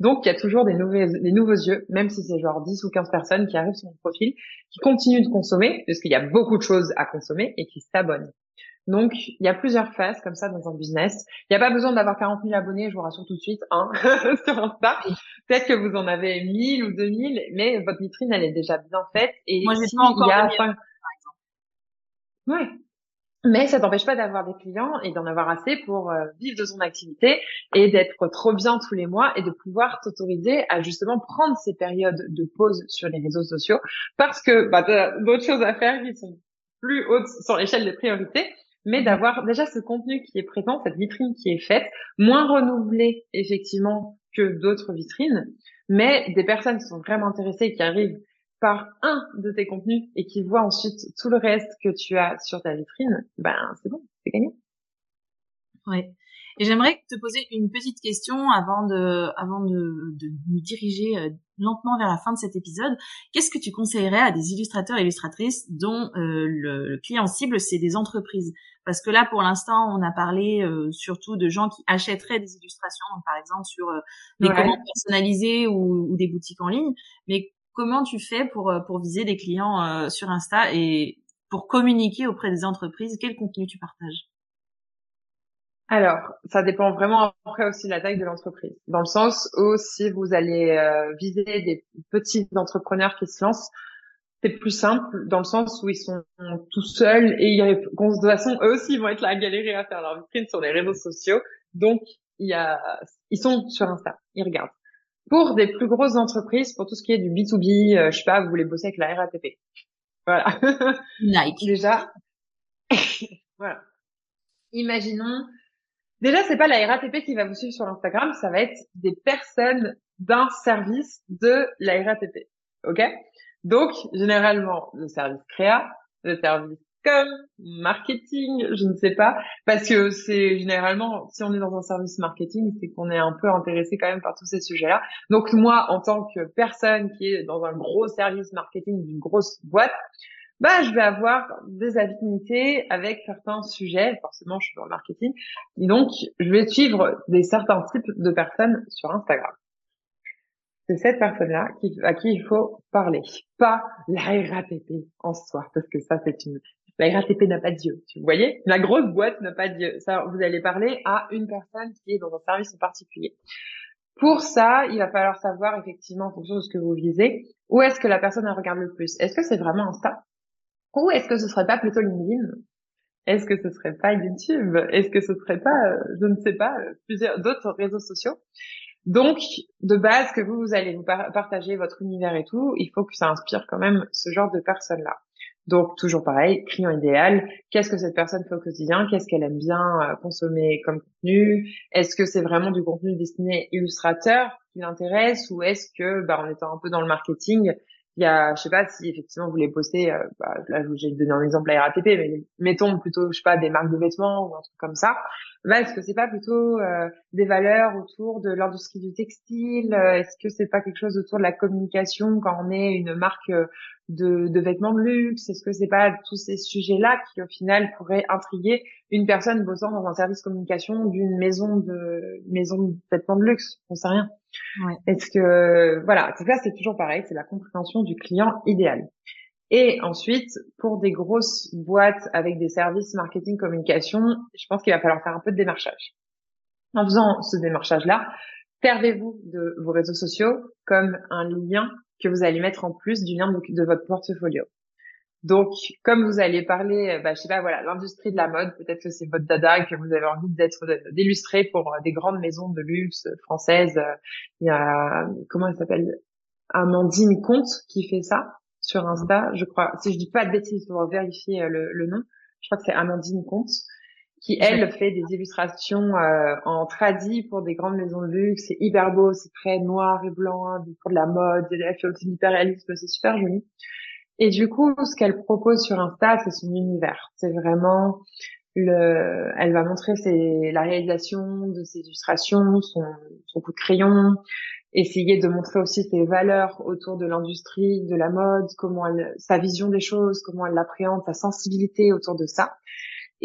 Donc il y a toujours des nouveaux, des nouveaux yeux, même si c'est genre 10 ou 15 personnes qui arrivent sur mon profil, qui continuent de consommer, parce qu'il y a beaucoup de choses à consommer et qui s'abonnent. Donc, il y a plusieurs phases comme ça dans un business. Il n'y a pas besoin d'avoir 40 000 abonnés, je vous rassure tout de suite, hein, sur Insta. Peut-être que vous en avez 1000 ou 2000, mais votre vitrine, elle est déjà bien faite. Et Moi, j'ai pas encore il y a 2000, par exemple. Ouais. Mais ça t'empêche pas d'avoir des clients et d'en avoir assez pour euh, vivre de son activité et d'être trop bien tous les mois et de pouvoir t'autoriser à justement prendre ces périodes de pause sur les réseaux sociaux parce que bah, t'as d'autres choses à faire qui sont plus hautes sur l'échelle des priorités, mais d'avoir déjà ce contenu qui est présent, cette vitrine qui est faite, moins renouvelée effectivement que d'autres vitrines, mais des personnes qui sont vraiment intéressées, qui arrivent par un de tes contenus et qui voit ensuite tout le reste que tu as sur ta vitrine, ben c'est bon, c'est gagné. Ouais. Et j'aimerais te poser une petite question avant de, avant de, de nous diriger euh, lentement vers la fin de cet épisode. Qu'est-ce que tu conseillerais à des illustrateurs et illustratrices dont euh, le, le client cible c'est des entreprises? Parce que là, pour l'instant, on a parlé euh, surtout de gens qui achèteraient des illustrations, donc par exemple sur euh, des Ouais. commandes personnalisées ou, ou des boutiques en ligne. Mais comment tu fais pour pour viser des clients euh, sur Insta et pour communiquer auprès des entreprises? Quel contenu tu partages? Alors, ça dépend vraiment après aussi de la taille de l'entreprise. Dans le sens où si vous allez euh, viser des petits entrepreneurs qui se lancent, c'est plus simple dans le sens où ils sont tout seuls et ils de toute façon, eux aussi ils vont être là à galérer à faire leur vitrine sur les réseaux sociaux. Donc, il y a, ils sont sur Insta, ils regardent. Pour des plus grosses entreprises, pour tout ce qui est du B2B, euh, je sais pas, vous voulez bosser avec la RATP. Voilà. Nike. Déjà, voilà. Imaginons, déjà, c'est pas la RATP qui va vous suivre sur Instagram, ça va être des personnes d'un service de la RATP. OK? Donc, généralement, le service créa, le service com, marketing, je ne sais pas, parce que c'est généralement, si on est dans un service marketing, c'est qu'on est un peu intéressé quand même par tous ces sujets-là. Donc moi, en tant que personne qui est dans un gros service marketing d'une grosse boîte, bah, je vais avoir des affinités avec certains sujets. Forcément, je suis dans le marketing. Et donc, je vais suivre des certains types de personnes sur Instagram. C'est cette personne-là à qui il faut parler. Pas la RATP en soi, parce que ça, c'est une, la RATP n'a pas d'yeux. Tu voyez? La grosse boîte n'a pas d'yeux. Ça, vous allez parler à une personne qui est dans un service en particulier. Pour ça, il va falloir savoir effectivement en fonction de ce que vous visez, où est-ce que la personne regarde le plus. Est-ce que c'est vraiment Insta Ou est-ce que ce serait pas plutôt LinkedIn? Est-ce que ce serait pas YouTube? Est-ce que ce serait pas, euh, je ne sais pas, euh, plusieurs d'autres réseaux sociaux? Donc, de base, que vous, vous allez vous par- partager votre univers et tout, il faut que ça inspire quand même ce genre de personnes-là. Donc, toujours pareil, client idéal. Qu'est-ce que cette personne fait au quotidien? Qu'est-ce qu'elle aime bien euh, consommer comme contenu? Est-ce que c'est vraiment du contenu destiné illustrateur qui l'intéresse? Ou est-ce que, bah, en étant un peu dans le marketing, il y a, je sais pas si effectivement vous voulez poster, euh, bah, là j'ai donné un exemple à RATP, mais mettons plutôt, je sais pas, des marques de vêtements ou un truc comme ça. Bah, est-ce que c'est pas plutôt euh, des valeurs autour de l'industrie du textile? Euh, Est-ce que c'est pas quelque chose autour de la communication quand on est une marque euh, de, de vêtements de luxe Est-ce que c'est pas tous ces sujets-là qui au final pourraient intriguer une personne bossant dans un service communication d'une maison de maison de vêtements de luxe? On sait rien. Ouais. Est-ce que voilà, c'est ça, c'est toujours pareil, c'est la compréhension du client idéal. Et ensuite, pour des grosses boîtes avec des services marketing communication, je pense qu'il va falloir faire un peu de démarchage. En faisant ce démarchage-là, servez-vous de vos réseaux sociaux comme un lien que vous allez mettre en plus du lien de, votre portfolio. Donc, comme vous allez parler, euh, bah, je sais pas, voilà, l'industrie de la mode, peut-être que c'est votre dada que vous avez envie d'être d'illustrer pour euh, des grandes maisons de luxe françaises. Euh, Il y a, comment elle s'appelle, Amandine Comte qui fait ça sur Insta, je crois. Si je dis pas de bêtises, pour vérifier le, le nom. Je crois que c'est Amandine Comte qui elle fait des illustrations euh, en tradi pour des grandes maisons de luxe. C'est hyper beau, c'est très noir et blanc hein, pour de la mode, elle fait aussi l'hyperréalisme, c'est super joli. Et du coup, ce qu'elle propose sur Insta, c'est son univers. C'est vraiment le, elle va montrer ses, la réalisation de ses illustrations, son, son coup de crayon, essayer de montrer aussi ses valeurs autour de l'industrie, de la mode, comment elle, sa vision des choses, comment elle l'appréhende, sa sensibilité autour de ça.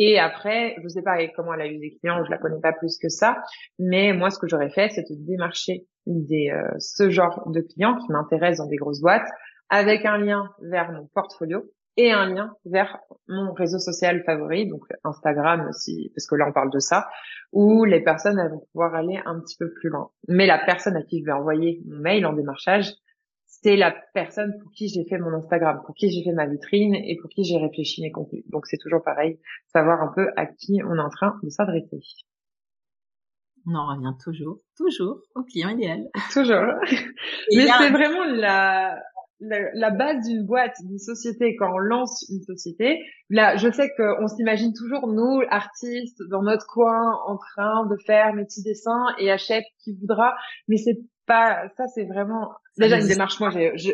Et après, je sais pas comment elle a eu des clients, je la connais pas plus que ça, mais moi, ce que j'aurais fait, c'est de démarcher des, euh, ce genre de clients qui m'intéressent dans des grosses boîtes, avec un lien vers mon portfolio et un lien vers mon réseau social favori, donc Instagram aussi, parce que là on parle de ça, où les personnes elles vont pouvoir aller un petit peu plus loin. Mais la personne à qui je vais envoyer mon mail en démarchage, c'est la personne pour qui j'ai fait mon Instagram, pour qui j'ai fait ma vitrine et pour qui j'ai réfléchi mes contenus. Donc c'est toujours pareil, savoir un peu à qui on est en train de s'adresser. On en revient toujours, toujours au client idéal. Toujours. Mais c'est vraiment la, la, base d'une boîte, d'une société, quand on lance une société, là, je sais qu'on s'imagine toujours, nous, artistes, dans notre coin, en train de faire mes petits dessins et achète qui voudra, mais c'est pas, ça c'est vraiment, déjà une démarche, moi, je, je,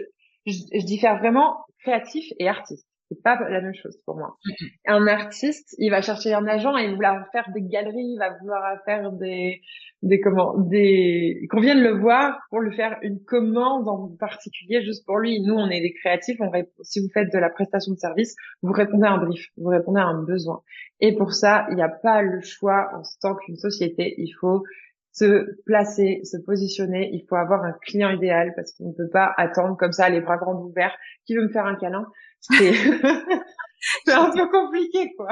je, diffère vraiment créatif et artiste. C'est pas la même chose pour moi. Un artiste, il va chercher un agent et il va vouloir faire des galeries, il va vouloir faire des, des comment, des, qu'on vienne le voir pour lui faire une commande en particulier juste pour lui. Nous, on est des créatifs. On si vous faites de la prestation de service, vous répondez à un brief, vous répondez à un besoin. Et pour ça, il n'y a pas le choix en tant qu'une société. Il faut se placer, se positionner. Il faut avoir un client idéal parce qu'on ne peut pas attendre comme ça les bras grands ouverts. Qui veut me faire un câlin? C'est un peu compliqué, quoi.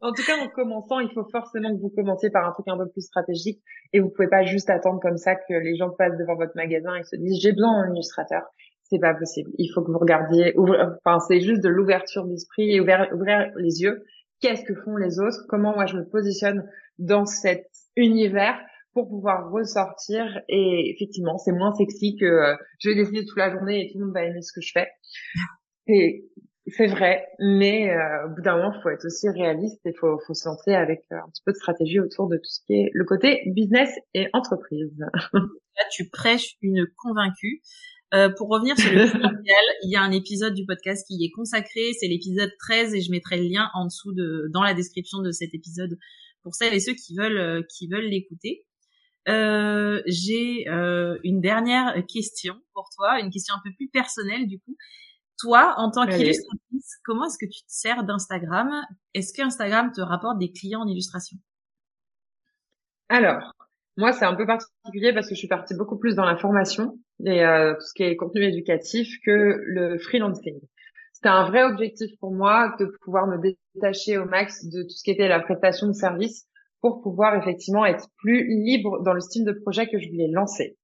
En tout cas, en commençant, il faut forcément que vous commenciez par un truc un peu plus stratégique et vous pouvez pas juste attendre comme ça que les gens passent devant votre magasin et se disent j'ai besoin d'un illustrateur. C'est pas possible. Il faut que vous regardiez, enfin, c'est juste de l'ouverture d'esprit et ouvrir, ouvrir les yeux. Qu'est-ce que font les autres? Comment moi je me positionne dans cet univers? Pour pouvoir ressortir. Et effectivement c'est moins sexy que euh, je vais dessiner toute la journée et tout le monde va aimer ce que je fais. Et c'est vrai mais euh, au bout d'un moment il faut être aussi réaliste et faut faut se lancer avec euh, un petit peu de stratégie autour de tout ce qui est le côté business et entreprise. Là tu prêches une convaincue. Euh, pour revenir sur le clientèle, il y a un épisode du podcast qui y est consacré, c'est l'épisode 13 et je mettrai le lien en dessous de dans la description de cet épisode pour celles et ceux qui veulent qui veulent l'écouter. Euh, j'ai euh, une dernière question pour toi, une question un peu plus personnelle du coup. Toi, en tant qu'illustratrice, comment est-ce que tu te sers d'Instagram? Est-ce que Instagram te rapporte des clients en illustration? Alors, moi, c'est un peu particulier parce que je suis partie beaucoup plus dans la formation et euh, tout ce qui est contenu éducatif que le freelancing. C'était un vrai objectif pour moi de pouvoir me détacher au max de tout ce qui était la prestation de service pour pouvoir effectivement être plus libre dans le style de projet que je voulais lancer.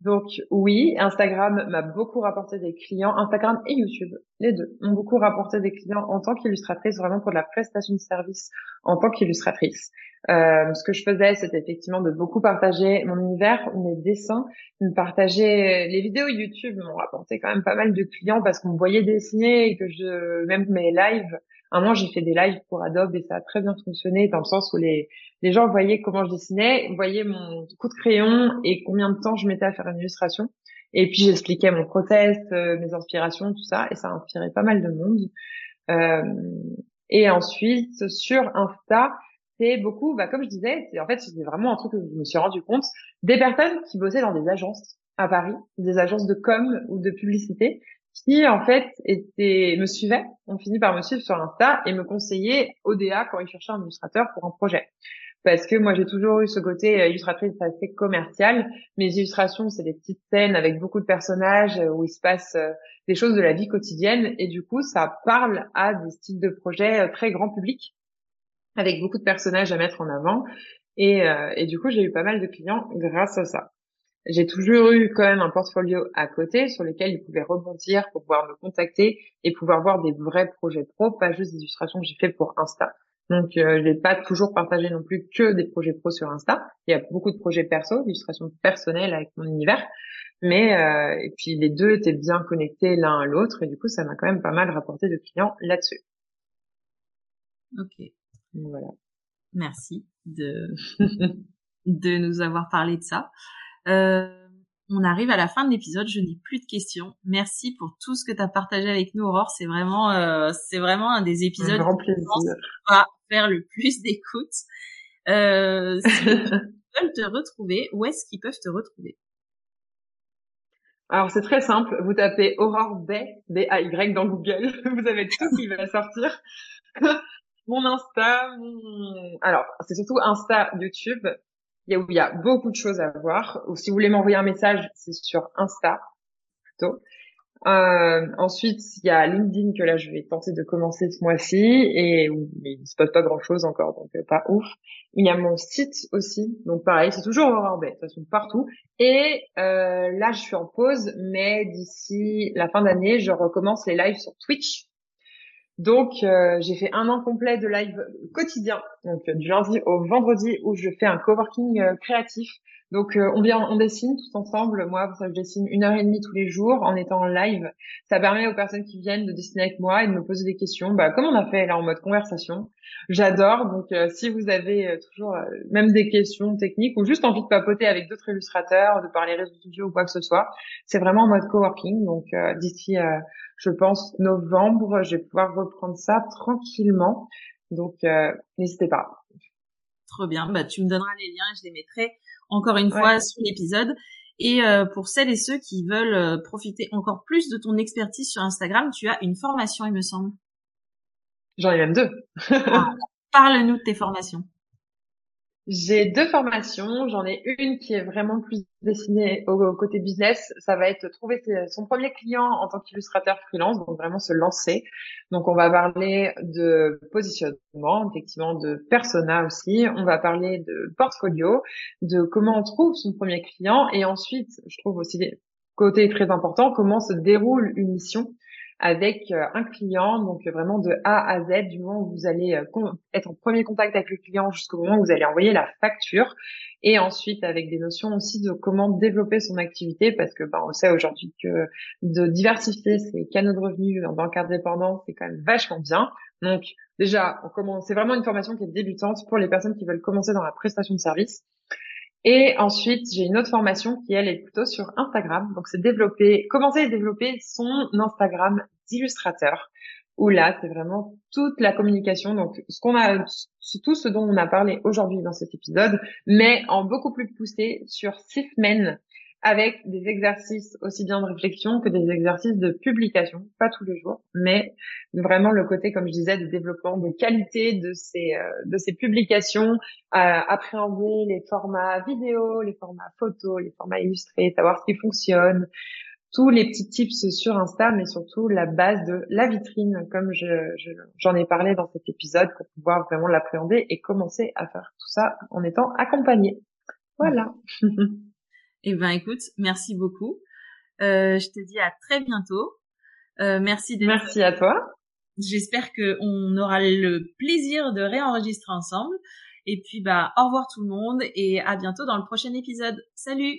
Donc oui, Instagram m'a beaucoup rapporté des clients, Instagram et YouTube, les deux, m'ont beaucoup rapporté des clients en tant qu'illustratrice, vraiment pour de la prestation de service en tant qu'illustratrice. Euh, ce que je faisais, c'était effectivement de beaucoup partager mon univers, mes dessins, de partager les vidéos YouTube m'ont rapporté quand même pas mal de clients parce qu'on me voyait dessiner et que je, même mes lives, un moment, j'ai fait des lives pour Adobe et ça a très bien fonctionné dans le sens où les, les gens voyaient comment je dessinais, voyaient mon coup de crayon et combien de temps je mettais à faire une illustration. Et puis j'expliquais mon process, euh, mes inspirations, tout ça, et ça a inspiré pas mal de monde. Euh, et ensuite, sur Insta, c'est beaucoup, bah, comme je disais, c'est en fait c'était vraiment un truc que je me suis rendu compte, des personnes qui bossaient dans des agences à Paris, des agences de com ou de publicité, qui en fait était me suivait, on finit par me suivre sur Insta et me conseillait ODA quand il cherchait un illustrateur pour un projet. Parce que moi j'ai toujours eu ce côté euh, illustratrice assez commercial. Mes illustrations c'est des petites scènes avec beaucoup de personnages euh, où il se passe euh, des choses de la vie quotidienne et du coup ça parle à des styles de projets très grand public avec beaucoup de personnages à mettre en avant. Et du coup j'ai eu pas mal de clients grâce à ça. J'ai toujours eu quand même un portfolio à côté sur lequel ils pouvaient rebondir pour pouvoir me contacter et pouvoir voir des vrais projets pro, pas juste des illustrations que j'ai fait pour Insta. Donc, euh, je vais pas toujours partager non plus que des projets pro sur Insta. Il y a beaucoup de projets perso, d'illustrations personnelles avec mon univers. Mais euh, et puis les deux étaient bien connectés l'un à l'autre et du coup, ça m'a quand même pas mal rapporté de clients là-dessus. Ok. Voilà. Merci de de nous avoir parlé de ça. Euh, on arrive à la fin de l'épisode, je n'ai plus de questions. Merci pour tout ce que tu as partagé avec nous, Aurore. C'est vraiment, euh, c'est vraiment un des épisodes un grand plaisir. va faire le plus d'écoute. Euh, si ils veulent te retrouver, où est-ce qu'ils peuvent te retrouver? Alors c'est très simple, vous tapez Aurore Bay, B-A-Y dans Google, vous avez tout qui va sortir. mon Insta, mon... alors c'est surtout Insta, YouTube, il y a, où il y a beaucoup de choses à voir. Ou si vous voulez m'envoyer un message, c'est sur Insta plutôt. Euh, ensuite, il y a LinkedIn que là, je vais tenter de commencer ce mois-ci et où il ne se passe pas grand-chose encore, donc euh, pas ouf. Il y a mon site aussi, donc pareil, c'est toujours Aurore de toute façon partout. Et euh, là, je suis en pause, mais d'ici la fin d'année, je recommence les lives sur Twitch. Donc, euh, j'ai fait un an complet de live quotidien, donc du lundi au vendredi, où je fais un coworking créatif donc euh, on vient, on dessine tous ensemble. Moi, je dessine une heure et demie tous les jours en étant en live. Ça permet aux personnes qui viennent de dessiner avec moi et de me poser des questions, bah, comme on a fait là en mode conversation. J'adore. Donc euh, si vous avez euh, toujours même des questions techniques ou juste envie de papoter avec d'autres illustrateurs, de parler réseaux sociaux ou quoi que ce soit, c'est vraiment en mode coworking. Donc d'ici, je pense novembre, je vais pouvoir reprendre ça tranquillement. Donc n'hésitez pas. Trop bien. Bah, tu me donneras les liens et je les mettrai encore une fois sur l'épisode. Et euh, pour celles et ceux qui veulent euh, profiter encore plus de ton expertise sur Instagram, tu as une formation, il me semble. J'en ai même deux. Ah, parle-nous de tes formations. J'ai deux formations. J'en ai une qui est vraiment plus destinée au, côté business. Ça va être trouver son premier client en tant qu'illustrateur freelance, donc vraiment se lancer. Donc on va parler de positionnement, effectivement de persona aussi. On va parler de portfolio, de comment on trouve son premier client et ensuite, je trouve aussi côté très important, comment se déroule une mission avec euh, un client, donc euh, vraiment de A à Z, du moment où vous allez euh, être en premier contact avec le client jusqu'au moment où vous allez envoyer la facture, et ensuite avec des notions aussi de comment développer son activité, parce que ben, on sait aujourd'hui que de diversifier ses canaux de revenus le cadre dépendant, c'est quand même vachement bien. Donc déjà, on commence, c'est vraiment une formation qui est débutante pour les personnes qui veulent commencer dans la prestation de service. Et ensuite, j'ai une autre formation qui, elle, est plutôt sur Instagram. Donc, c'est développer, commencer à développer son Instagram d'illustrateur. Où là, c'est vraiment toute la communication. Donc, ce qu'on a, tout ce dont on a parlé aujourd'hui dans cet épisode, mais en beaucoup plus poussé sur six semaines avec des exercices aussi bien de réflexion que des exercices de publication, pas tous les jours, mais vraiment le côté, comme je disais, de développement de qualité de ces euh, de ces publications, euh, appréhender les formats vidéo, les formats photos, les formats illustrés, savoir ce qui fonctionne, tous les petits tips sur Insta, mais surtout la base de la vitrine, comme je, j'en ai parlé dans cet épisode, pour pouvoir vraiment l'appréhender et commencer à faire tout ça en étant accompagné. Voilà. Eh ben écoute, merci beaucoup. Euh, je te dis à très bientôt. Euh, merci Merci à toi. J'espère qu'on aura le plaisir de réenregistrer ensemble. Et puis bah au revoir tout le monde et à bientôt dans le prochain épisode. Salut